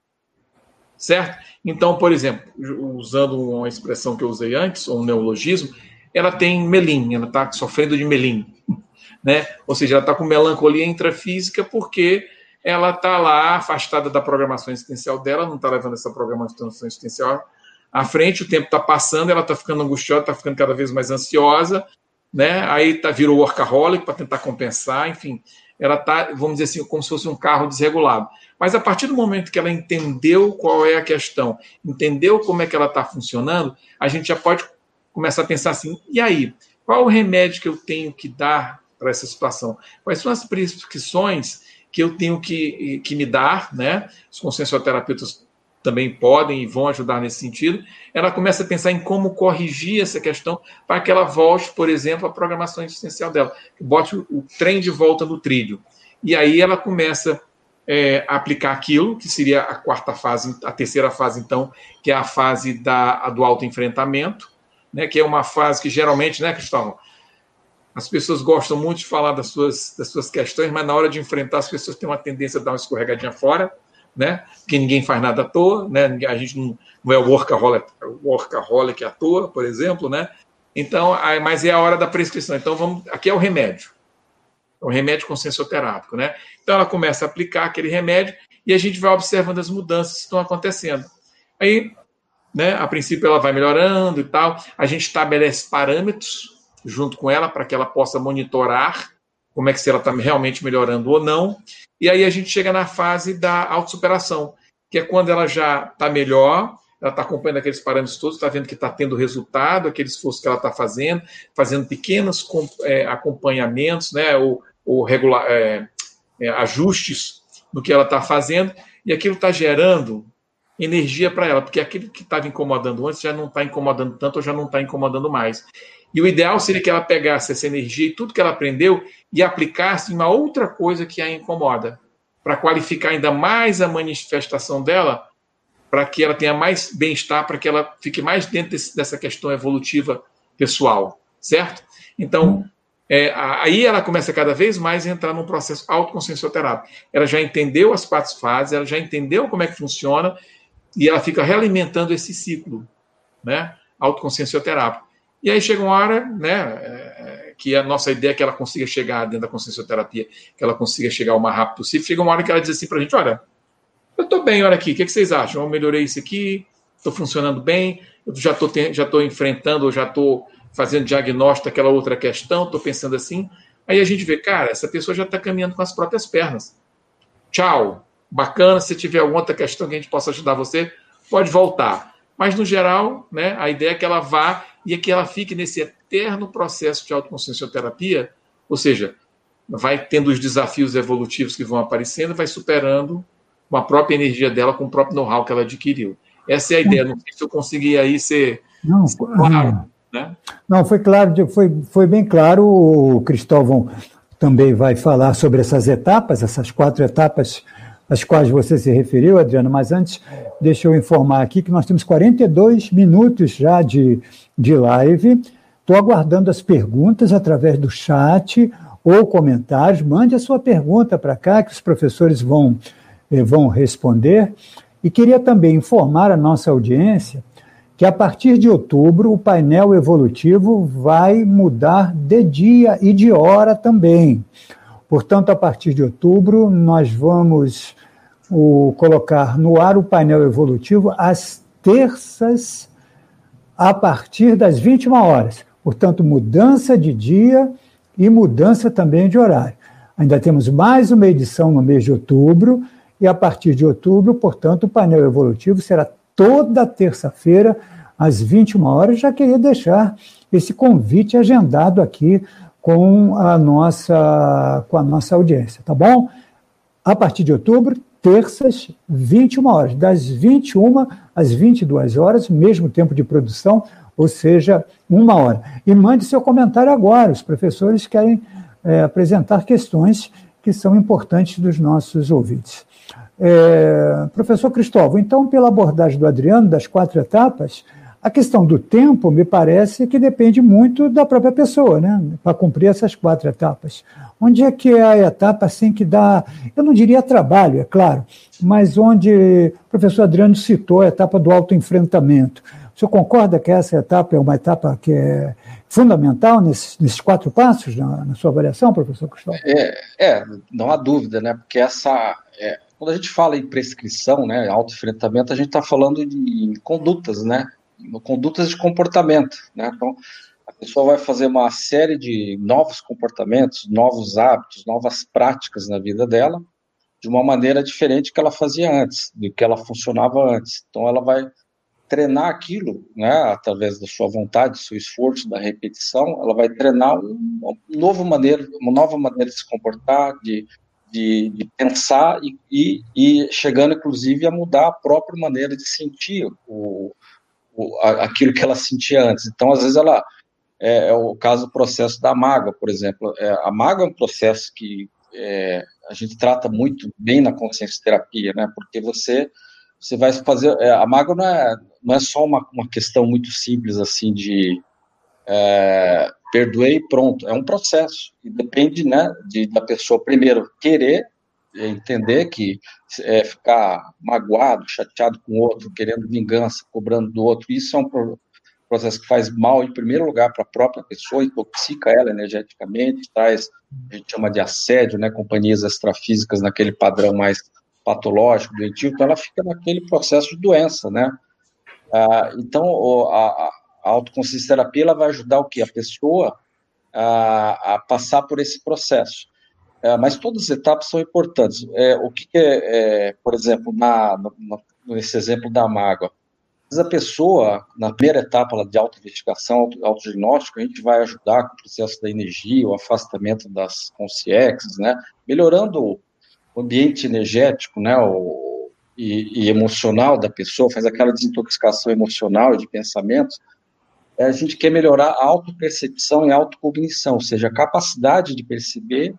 Certo? Então, por exemplo, usando uma expressão que eu usei antes, ou um neologismo, ela tem melim, ela está sofrendo de melim né? Ou seja, ela está com melancolia intrafísica porque ela está lá afastada da programação existencial dela, não está levando essa programação existencial à frente, o tempo está passando, ela está ficando angustiada, está ficando cada vez mais ansiosa, né? Aí tá, virou workaholic para tentar compensar, enfim, ela está, vamos dizer assim, como se fosse um carro desregulado. Mas a partir do momento que ela entendeu qual é a questão, entendeu como é que ela está funcionando, a gente já pode começar a pensar assim: e aí, qual o remédio que eu tenho que dar para essa situação? Quais são as prescrições que eu tenho que, que me dar, né? Os consciencioterapeutas também podem e vão ajudar nesse sentido. Ela começa a pensar em como corrigir essa questão para que ela volte, por exemplo, à programação existencial dela, bote o, trem de volta no trilho. E aí ela começa é, a aplicar aquilo, que seria a quarta fase, a terceira fase, então, que é a fase da, a do autoenfrentamento, né, que é uma fase que geralmente, né, Cristóvão, as pessoas gostam muito de falar das suas, das suas questões, mas na hora de enfrentar, as pessoas têm uma tendência a dar uma escorregadinha fora, né? Porque ninguém faz nada à toa, né? A gente não, não é o workaholic, workaholic à toa, por exemplo, né? Então, mas é a hora da prescrição. Então, vamos, aqui é o remédio. É o remédio consciencioterápico, né? Então, ela começa a aplicar aquele remédio e a gente vai observando as mudanças que estão acontecendo. Aí, né, a princípio ela vai melhorando e tal. A gente estabelece parâmetros junto com ela para que ela possa monitorar como é que se ela está realmente melhorando ou não. E aí a gente chega na fase da autossuperação, que é quando ela já está melhor, ela está acompanhando aqueles parâmetros todos, está vendo que está tendo resultado, aquele esforço que ela está fazendo, fazendo pequenos é, acompanhamentos, né, ou, ou regular, é, é, ajustes no que ela está fazendo, e aquilo está gerando energia para ela, porque aquilo que estava incomodando antes já não está incomodando tanto ou já não está incomodando mais. E o ideal seria que ela pegasse essa energia e tudo que ela aprendeu e aplicasse em uma outra coisa que a incomoda, para qualificar ainda mais a manifestação dela, para que ela tenha mais bem-estar, para que ela fique mais dentro desse, dessa questão evolutiva pessoal, certo? Então, é, aí ela começa cada vez mais a entrar num processo autoconsciencioterápico. Ela já entendeu as quatro fases, ela já entendeu como é que funciona, e ela fica realimentando esse ciclo, né? Autoconsciencioterápico. E aí chega uma hora, né, é, que a nossa ideia é que ela consiga chegar dentro da consciencioterapia, que ela consiga chegar o mais rápido possível. Chega uma hora que ela diz assim para a gente: olha, eu estou bem, olha aqui, o que, que, vocês acham? Eu melhorei isso aqui, estou funcionando bem, eu já estou já tô enfrentando, já estou fazendo diagnóstico daquela outra questão, estou pensando assim. Aí a gente vê, cara, essa pessoa já está caminhando com as próprias pernas. Tchau. Bacana, se tiver alguma outra questão que a gente possa ajudar você, pode voltar. Mas, no geral, né, a ideia é que ela vá e é que ela fique nesse eterno processo de autoconsciencioterapia, ou seja, vai tendo os desafios evolutivos que vão aparecendo, vai superando com a própria energia dela, com o próprio know-how que ela adquiriu. Essa é a ideia. Não sei se eu consegui aí ser, não, ser claro. Né? Não, foi claro, foi, foi bem claro. O Cristóvão também vai falar sobre essas etapas, essas quatro etapas às quais você se referiu, Adriano, mas antes, deixa eu informar aqui que nós temos 42 minutos já de, de live. Estou aguardando as perguntas através do chat ou comentários. Mande a sua pergunta para cá, que os professores vão, eh, vão responder. E queria também informar a nossa audiência que a partir de outubro o painel evolutivo vai mudar de dia e de hora também. Portanto, a partir de outubro, nós vamos o, colocar no ar o painel evolutivo às terças, a partir das 21 horas. Portanto, mudança de dia e mudança também de horário. Ainda temos mais uma edição no mês de outubro, e a partir de outubro, portanto, o painel evolutivo será toda terça-feira, às 21 horas. Já queria deixar esse convite agendado aqui com a nossa, com a nossa audiência, tá bom? A partir de outubro, terças, 21 horas, das 21 às 22 horas, mesmo tempo de produção, ou seja, uma hora. E mande seu comentário agora, os professores querem é, apresentar questões que são importantes dos nossos ouvintes. É, professor Cristóvão, então, pela abordagem do Adriano, das quatro etapas, a questão do tempo me parece que depende muito da própria pessoa, né? Para cumprir essas quatro etapas. Onde é que é a etapa assim que dá, eu não diria trabalho, é claro, mas onde o professor Adriano citou a etapa do autoenfrentamento. O senhor concorda que essa etapa é uma etapa que é fundamental nesses, nesses quatro passos na, na, sua avaliação, professor Cristóvão? É, é, não há dúvida, né? Porque essa, é, quando a gente fala em prescrição, né, autoenfrentamento, a gente está falando de condutas, né? Condutas de comportamento, né? Então, a pessoa vai fazer uma série de novos comportamentos, novos hábitos, novas práticas na vida dela, de uma maneira diferente que ela fazia antes, do que ela funcionava antes. Então, ela vai treinar aquilo, né, através da sua vontade, do seu esforço, da repetição, ela vai treinar uma, nova maneira, uma nova maneira de se comportar, de, de, de pensar e, e, e, chegando, inclusive, a mudar a própria maneira de sentir o, aquilo que ela sentia antes. Então, às vezes, ela. É, é o caso do processo da mágoa, por exemplo. É, a mágoa é um processo que é, a gente trata muito bem na consciência terapia, né? Porque você você vai fazer é, a mágoa não é, não é só uma, uma questão muito simples assim de é, perdoei pronto é um processo e depende né de da pessoa primeiro querer entender que é, ficar magoado, chateado com o outro, querendo vingança, cobrando do outro, isso é um processo que faz mal, em primeiro lugar, para a própria pessoa, intoxica ela energeticamente, traz, a gente chama de assédio, né, companhias extrafísicas naquele padrão mais patológico, doentio, então ela fica naquele processo de doença, né, Ah, então, a, a autoconsciência terapia ela vai ajudar o que? A pessoa a, a passar por esse processo. É, mas todas as etapas são importantes. É, o que, é, é, por exemplo, na, nesse exemplo da mágoa, a pessoa, na primeira etapa de auto-investigação, auto, autodiagnóstico, a gente vai ajudar com o processo da energia, o afastamento das consciências, né, melhorando o ambiente energético, né, o, e, e, emocional da pessoa, faz aquela desintoxicação emocional e de pensamentos, é, a gente quer melhorar a autopercepção e a autocognição, ou seja, a capacidade de perceber,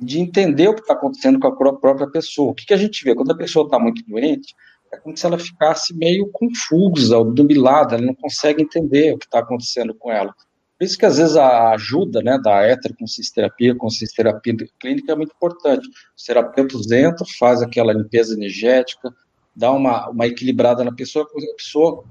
de entender o que está acontecendo com a própria pessoa. O que, que a gente vê? Quando a pessoa está muito doente, é como se ela ficasse meio confusa, obnubilada, ela não consegue entender o que está acontecendo com ela. Por isso que às vezes a ajuda né, da heteroconsciência-terapia, consciência-terapia clínica é muito importante. Os terapeutas entram, faz aquela limpeza energética, dá uma, uma equilibrada na pessoa, a pessoa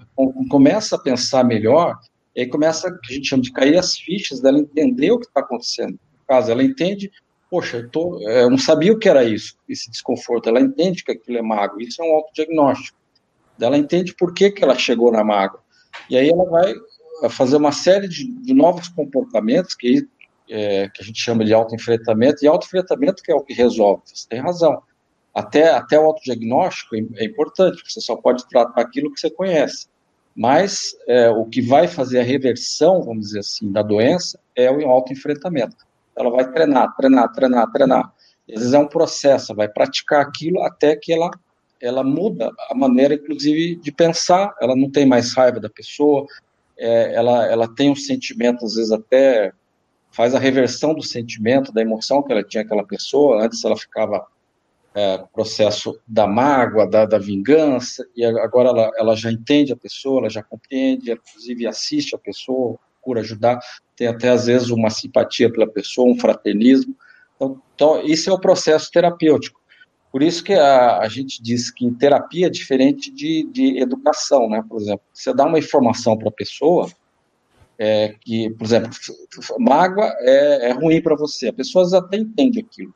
começa a pensar melhor, e aí começa, a gente chama de cair as fichas dela entender o que está acontecendo. No caso, ela entende poxa, eu, tô, é, eu não sabia o que era isso, esse desconforto. Ela entende que aquilo é mágoa, isso é um autodiagnóstico. Ela entende por que, que ela chegou na mágoa. E aí ela vai eh, fazer uma série de, de novos comportamentos que, é, que a gente chama de autoenfrentamento, e autoenfrentamento que é o que resolve. Você tem razão. Até, até o autodiagnóstico é, é importante, você só pode tratar aquilo que você conhece. Mas é, o que vai fazer a reversão, vamos dizer assim, da doença é o autoenfrentamento ela vai treinar, treinar, treinar, treinar. Às vezes é um processo, vai praticar aquilo até que ela, ela muda a maneira, inclusive, de pensar. Ela não tem mais raiva da pessoa, é, ela, ela tem um sentimento, às vezes até faz a reversão do sentimento, da emoção que ela tinha aquela pessoa. Antes ela ficava é, processo da mágoa, da, da, vingança, e agora ela, ela já entende a pessoa, ela já compreende, inclusive assiste a pessoa, procura ajudar, tem até às vezes uma simpatia pela pessoa, um fraternismo. Então, então esse é o processo terapêutico. Por isso que a, a gente diz que terapia é diferente de, de educação, né? Por exemplo, você dá uma informação para a pessoa, é, que, por exemplo, mágoa é, é ruim para você, a pessoa até entende aquilo.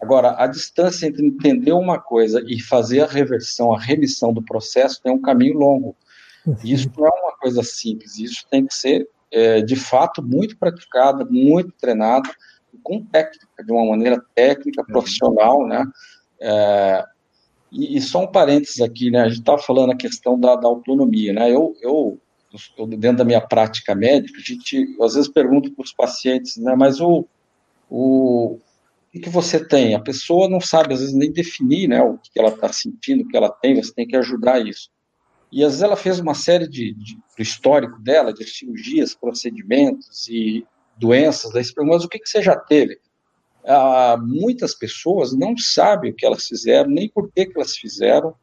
Agora, a distância entre entender uma coisa e fazer a reversão, a remissão do processo tem um caminho longo. Isso não é uma coisa simples, isso tem que ser é, de fato muito praticada, muito treinada, com técnica, de uma maneira técnica, uhum. profissional, né? É, e, e, só um parênteses aqui, né? A gente estava falando a questão da, da, autonomia, né? Eu, eu, eu, dentro da minha prática médica, a gente, às vezes pergunto para os pacientes, né? Mas o, o, o que você tem? A pessoa não sabe, às vezes, nem definir né, o que ela está sentindo, o que ela tem, você tem que ajudar isso. E às vezes ela fez uma série de, de do histórico dela, de cirurgias, procedimentos e doenças. Daí você pergunta, mas o que, que você já teve? Ah, muitas pessoas não sabem o que elas fizeram, nem por que, que elas fizeram,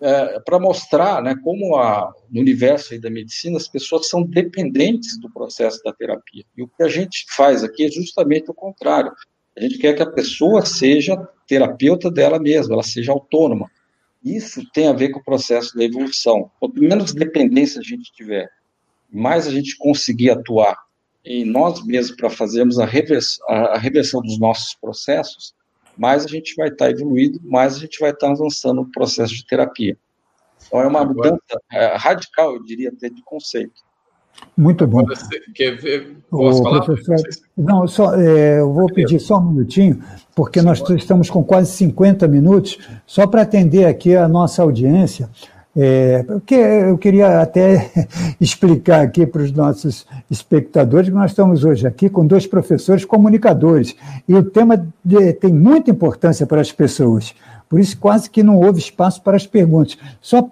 é, para mostrar né, como a, no universo da medicina as pessoas são dependentes do processo da terapia. E o que a gente faz aqui é justamente o contrário. A gente quer que a pessoa seja terapeuta dela mesma, ela seja autônoma. Isso tem a ver com o processo da evolução. Quanto menos dependência a gente tiver, mais a gente conseguir atuar em nós mesmos para fazermos a, revers a reversão dos nossos processos, mais a gente vai estar evoluído, mais a gente vai estar avançando no processo de terapia. Então é uma mudança é, radical, eu diria até, de conceito. Muito bom. quer ver? Posso falar? Professor, não, só, é, eu vou pedir só um minutinho, porque Sim, nós pode. estamos com quase 50 minutos, só para atender aqui a nossa audiência. É, porque eu queria até explicar aqui para os nossos espectadores que nós estamos hoje aqui com dois professores comunicadores e o tema de, tem muita importância para as pessoas. Por isso, quase que não houve espaço para as perguntas. Só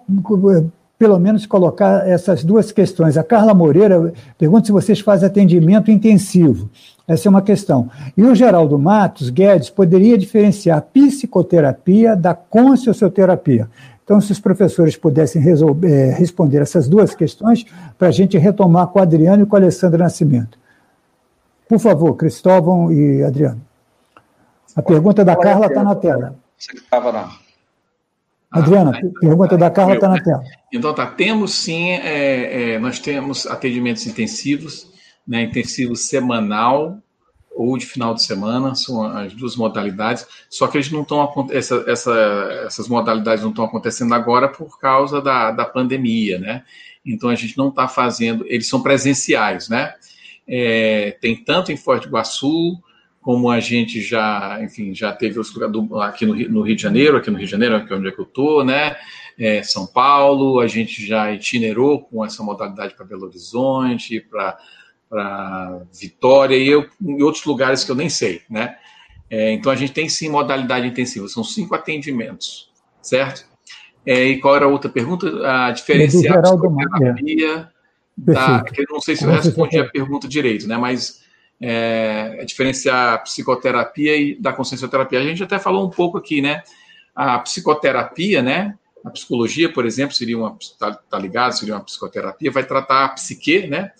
pelo menos colocar essas duas questões. A Carla Moreira pergunta se vocês fazem atendimento intensivo. Essa é uma questão. E o Geraldo Matos Guedes poderia diferenciar psicoterapia da consciencioterapia. Então, se os professores pudessem resolver, é, responder essas duas questões, para a gente retomar com o Adriano e com o Alessandro Nascimento. Por favor, Cristóvão e Adriano. A pergunta da Carla está na tela. Você que estava na, Adriana, ah, então, pergunta da Carla está na tela. Então tá, temos sim, é, é, nós temos atendimentos intensivos, né, intensivo semanal, ou de final de semana, são as duas modalidades, só que eles não estão essa, essa, essas modalidades não estão acontecendo agora por causa da, da pandemia, né? Então a gente não está fazendo, eles são presenciais, né? É, tem tanto em Forte Iguaçu, como a gente já, enfim, já teve os, aqui no, no, Rio de Janeiro, aqui no Rio de Janeiro, aqui onde é que eu estou, né? É, São Paulo, a gente já itinerou com essa modalidade para Belo Horizonte, para Vitória e, eu, em outros lugares que eu nem sei, né? É, então a gente tem sim modalidade intensiva, são cinco atendimentos, certo? É, e qual era a outra pergunta? A diferenciar a psicoterapia da, eu não sei se eu respondi a pergunta direito, né? Mas é, é, diferenciar psicoterapia e da consciencioterapia. A gente até falou um pouco aqui, né? A psicoterapia, né? A psicologia, por exemplo, seria uma tá, tá ligado, seria uma psicoterapia, vai tratar a psique, né?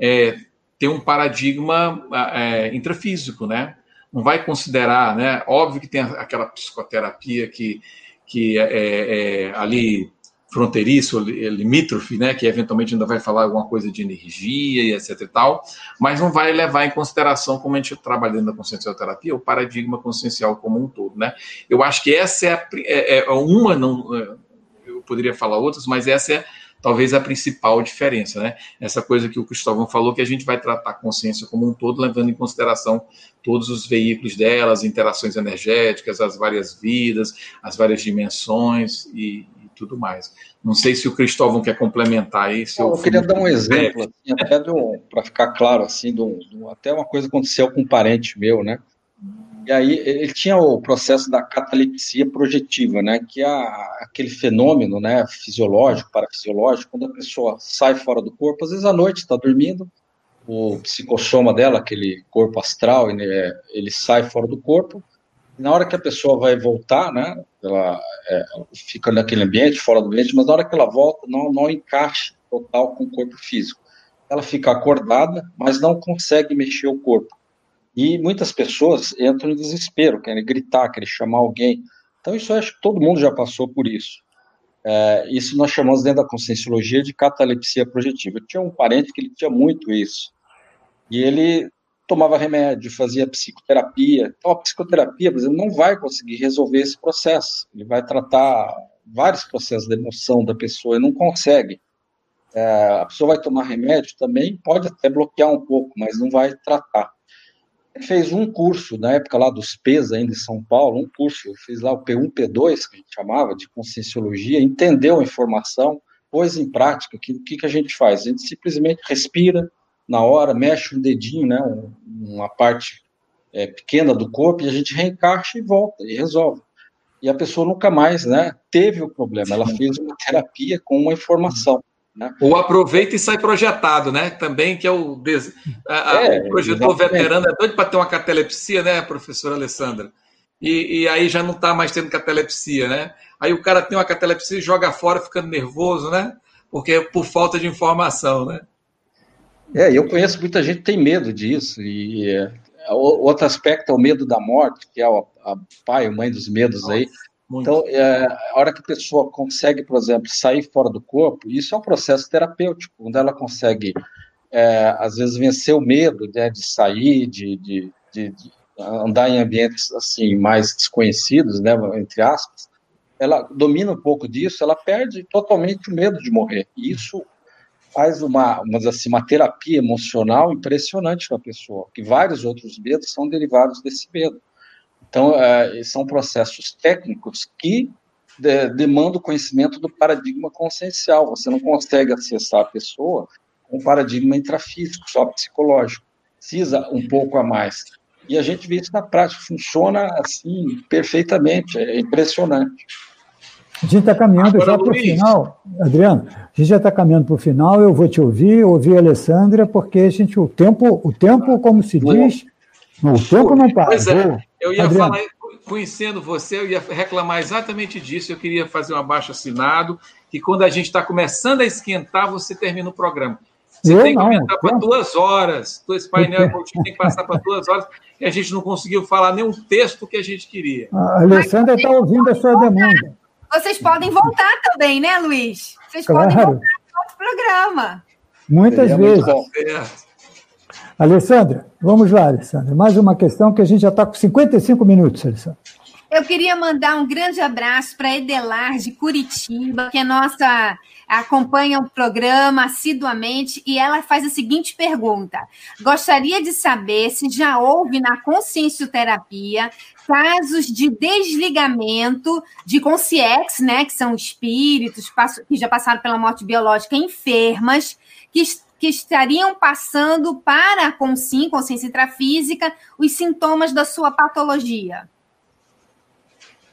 É, ter um paradigma é, intrafísico, né? Não vai considerar, né? Óbvio que tem aquela psicoterapia que, que é, é, é ali fronteiriço, limítrofe, né, que eventualmente ainda vai falar alguma coisa de energia e etc e tal, mas não vai levar em consideração, como a gente trabalha dentro da consciencioterapia, o paradigma consciencial como um todo, né. Eu acho que essa é, a, é, é uma, não, é, eu poderia falar outras, mas essa é talvez a principal diferença, né? Essa coisa que o Cristóvão falou, que a gente vai tratar a consciência como um todo, levando em consideração todos os veículos dela, as interações energéticas, as várias vidas, as várias dimensões e tudo mais. Não sei se o Cristóvão quer complementar isso. Eu, eu queria dar um exemplo, assim, até para ficar claro, assim, um, um, até uma coisa aconteceu com um parente meu, né? E aí ele tinha o processo da catalepsia projetiva, né, que é aquele fenômeno, né, fisiológico, parafisiológico, quando a pessoa sai fora do corpo, às vezes à noite está dormindo, o psicossoma dela, aquele corpo astral, ele, ele, sai fora do corpo, na hora que a pessoa vai voltar, né, ela, é, fica naquele ambiente, fora do ambiente, mas na hora que ela volta, não, não encaixa total com o corpo físico. Ela fica acordada, mas não consegue mexer o corpo. E muitas pessoas entram em desespero, querem gritar, querem chamar alguém. Então, isso acho que todo mundo já passou por isso. É, isso nós chamamos dentro da conscienciologia de catalepsia projetiva. Eu tinha um parente que ele tinha muito isso. E ele tomava remédio, fazia psicoterapia. Então, a psicoterapia, por exemplo, não vai conseguir resolver esse processo. Ele vai tratar vários processos da emoção da pessoa e não consegue. É, a pessoa vai tomar remédio também, pode até bloquear um pouco, mas não vai tratar fez um curso, na época lá dos P's ainda em São Paulo, um curso, fez lá o P1, P2, que a gente chamava de conscienciologia, entendeu a informação, pôs em prática, o que, que, que a gente faz? A gente simplesmente respira na hora, mexe um dedinho, né, uma parte é, pequena do corpo, e a gente reencaixa e volta, e resolve. E a pessoa nunca mais né, teve o problema, ela fez uma terapia com uma informação. Né? Ou aproveita e sai projetado, né? Também, que é o, des... a, é, o projetor exatamente. veterano é doido para ter uma catalepsia, né, professora Alessandra? E, e aí já não está mais tendo catalepsia, né? Aí o cara tem uma catalepsia e joga fora ficando nervoso, né? Porque é por falta de informação, né? É, eu conheço muita gente que tem medo disso. E é, outro aspecto é o medo da morte, que é a, a pai, a mãe dos medos Nossa. aí. Muito. Então, é, a hora que a pessoa consegue, por exemplo, sair fora do corpo, isso é um processo terapêutico, quando ela consegue, é, às vezes, vencer o medo né, de sair, de, de, de, de, andar em ambientes assim mais desconhecidos, né, entre aspas, ela domina um pouco disso, ela perde totalmente o medo de morrer. E isso faz uma, uma, assim, uma terapia emocional impressionante para a pessoa, que vários outros medos são derivados desse medo. Então, é, são processos técnicos que de, demandam o conhecimento do paradigma consciencial. Você não consegue acessar a pessoa com um paradigma intrafísico, só psicológico. Precisa um pouco a mais. E a gente vê isso na prática, funciona assim perfeitamente, é impressionante. A gente está caminhando Agora, já para o final, Adriano. A gente já está caminhando para o final. Eu vou te ouvir, ouvir a Alessandra, porque a gente o tempo, o tempo, como se diz, o tempo não para. Pois é. Eu ia Adriano. falar, conhecendo você, eu ia reclamar exatamente disso. Eu queria fazer um abaixo assinado, que quando a gente está começando a esquentar, você termina o programa. Você eu tem que aumentar para duas horas. Esse painel tem que passar para duas horas, e a gente não conseguiu falar nenhum texto que a gente queria. A Alessandra está ouvindo a sua demanda. Vocês podem voltar também, né, Luiz? Vocês claro. podem voltar para outro programa. Muitas Seria vezes. Alessandra, vamos lá, Alessandra. Mais uma questão que a gente já está com 55 minutos, Alessandra. Eu queria mandar um grande abraço para Edelar de Curitiba, que é nossa acompanha o programa assiduamente e ela faz a seguinte pergunta: Gostaria de saber se já houve na consciencioterapia casos de desligamento de consciex, né, que são espíritos que já passaram pela morte biológica enfermas, que que estariam passando para a consciência, consciência intrafísica, os sintomas da sua patologia.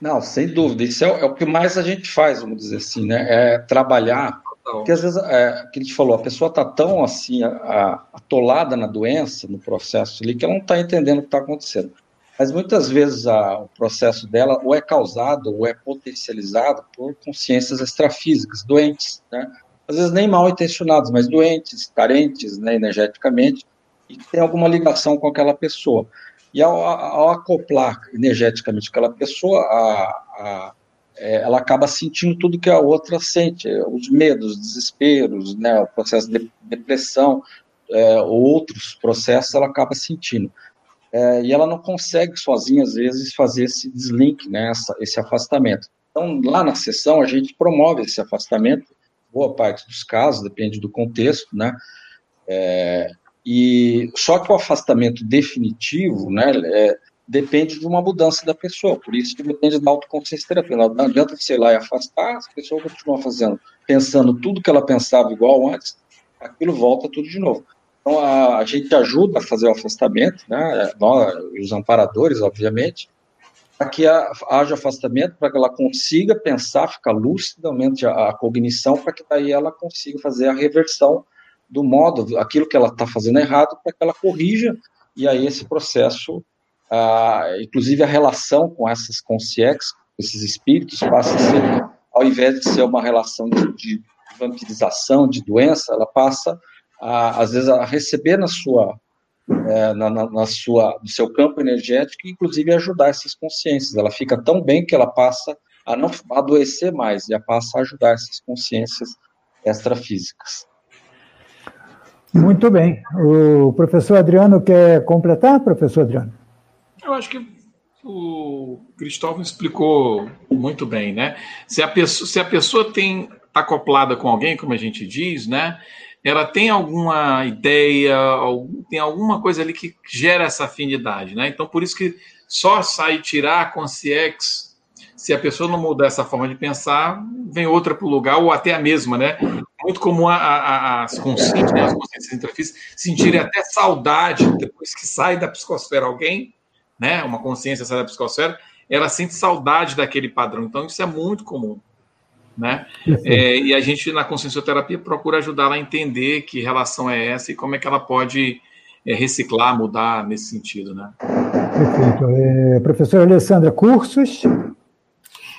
Não, sem dúvida. Isso é, é, o que mais a gente faz, vamos dizer assim, né? É trabalhar. Porque às vezes, é, que a gente falou, a pessoa está tão assim, a, atolada na doença, no processo ali, que ela não está entendendo o que está acontecendo. Mas muitas vezes a, o processo dela ou é causado ou é potencializado por consciências extrafísicas, doentes, né? Às vezes nem mal intencionados, mas doentes, carentes né, energeticamente, e que tem alguma ligação com aquela pessoa. E ao, ao acoplar energeticamente aquela pessoa, a, a, é, ela acaba sentindo tudo que a outra sente, os medos, desesperos, né, o processo de depressão, é, outros processos ela acaba sentindo. É, e ela não consegue sozinha, às vezes, fazer esse deslink, né, essa, esse afastamento. Então, lá na sessão, a gente promove esse afastamento, boa parte dos casos, depende do contexto, né, é, e só que o afastamento definitivo, né, é, depende de uma mudança da pessoa. Por isso que depende da autoconsciência. Não adianta você ir lá e afastar, a pessoa continua fazendo, pensando tudo que ela pensava igual antes, aquilo volta tudo de novo. Então a, a gente ajuda a fazer o afastamento, né, nós, os amparadores, obviamente, para que haja afastamento, para que ela consiga pensar, ficar lúcida, aumente a, a cognição, para que daí ela consiga fazer a reversão do modo, aquilo que ela está fazendo errado, para que ela corrija, e aí esse processo, ah, inclusive a relação com essas consciências, esses espíritos, passa a ser, ao invés de ser uma relação de, de vampirização, de doença, ela passa, a, às vezes, a receber na sua, é, na, na, na, sua, no seu campo energético, inclusive ajudar essas consciências. Ela fica tão bem que ela passa a não adoecer mais, e a passa a ajudar essas consciências extrafísicas. Muito bem. O professor Adriano quer completar, professor Adriano? Eu acho que o Cristóvão explicou muito bem, né? Se a pessoa, se a pessoa tem acoplada com alguém, como a gente diz, né? Ela tem alguma ideia, tem alguma coisa ali que gera essa afinidade, né? Então, por isso que só sai tirar a consciex, se a pessoa não mudar essa forma de pensar, vem outra para o lugar, ou até a mesma, né? muito comum a, a, as consciências, né, as consciências intrafísicas, sentirem até saudade depois que sai da psicosfera alguém, né, uma consciência sai da psicosfera, ela sente saudade daquele padrão. Então, isso é muito comum. Né? É, e a gente, na consciencioterapia, procura ajudá-la a entender que relação é essa e como é que ela pode é, reciclar, mudar nesse sentido. Né? Perfeito. É, professora Alessandra, cursos?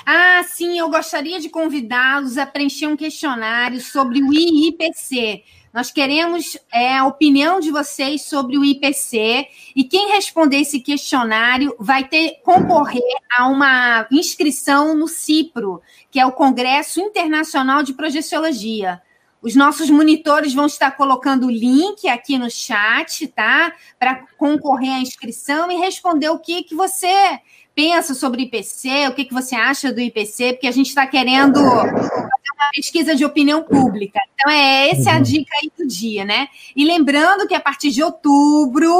Ah, sim, eu gostaria de convidá-los a preencher um questionário sobre o IIPC. Nós queremos é, a opinião de vocês sobre o IPC e quem responder esse questionário vai ter concorrer a uma inscrição no CIPRO, que é o Congresso Internacional de Projeciologia. Os nossos monitores vão estar colocando o link aqui no chat, tá? Para concorrer à inscrição e responder o que, que você pensa sobre o IPC, o que, que você acha do IPC, porque a gente está querendo fazer uma pesquisa de opinião pública. Então, é essa é a uhum. dica aí do dia, né? E lembrando que a partir de outubro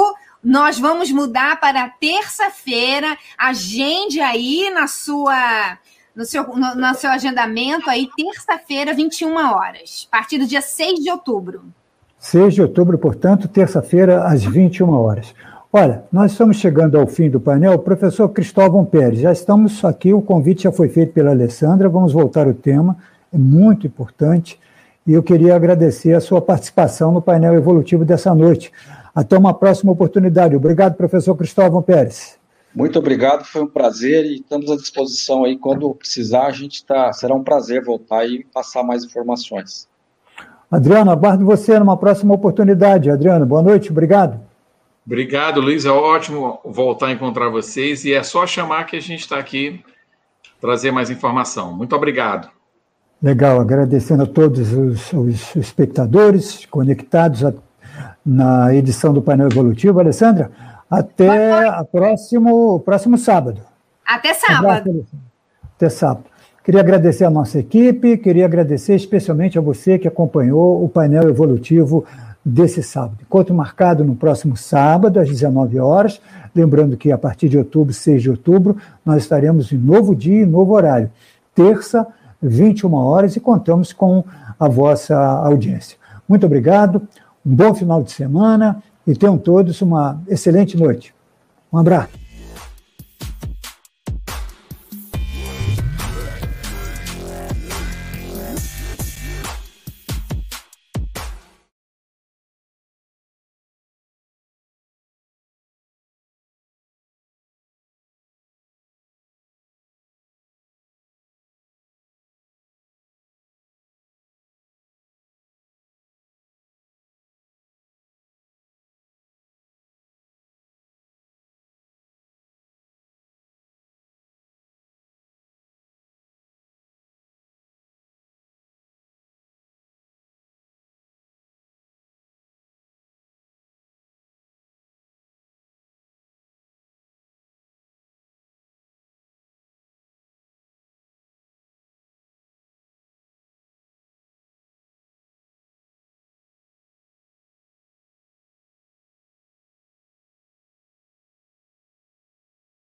nós vamos mudar para terça-feira. Agende aí na sua no seu, no, no seu agendamento aí, terça-feira, 21 horas, a partir do dia 6 de outubro. 6 de outubro, portanto, terça-feira, às 21 horas. Olha, nós estamos chegando ao fim do painel. Professor Cristóvão Pérez, já estamos aqui, o convite já foi feito pela Alessandra, vamos voltar ao tema, é muito importante, e eu queria agradecer a sua participação no painel evolutivo dessa noite. Até uma próxima oportunidade. Obrigado, professor Cristóvão Pérez. Muito obrigado, foi um prazer e estamos à disposição aí. Quando precisar, a gente está. Será um prazer voltar e passar mais informações. Adriano, aguardo você numa próxima oportunidade. Adriano, boa noite, obrigado. Obrigado, Luiz. É ótimo voltar a encontrar vocês e é só chamar que a gente está aqui trazer mais informação. Muito obrigado. Legal, agradecendo a todos os, os espectadores conectados a, na edição do painel evolutivo. Alessandra, até a próximo, o próximo sábado. Até sábado. Até sábado. Queria agradecer a nossa equipe, queria agradecer especialmente a você que acompanhou o painel evolutivo desse sábado. Encontro marcado no próximo sábado, às 19 horas. Lembrando que a partir de outubro, 6 de outubro, nós estaremos em novo dia e novo horário. Terça, 21 horas, e contamos com a vossa audiência. Muito obrigado, um bom final de semana e tenham todos uma excelente noite. Um abraço.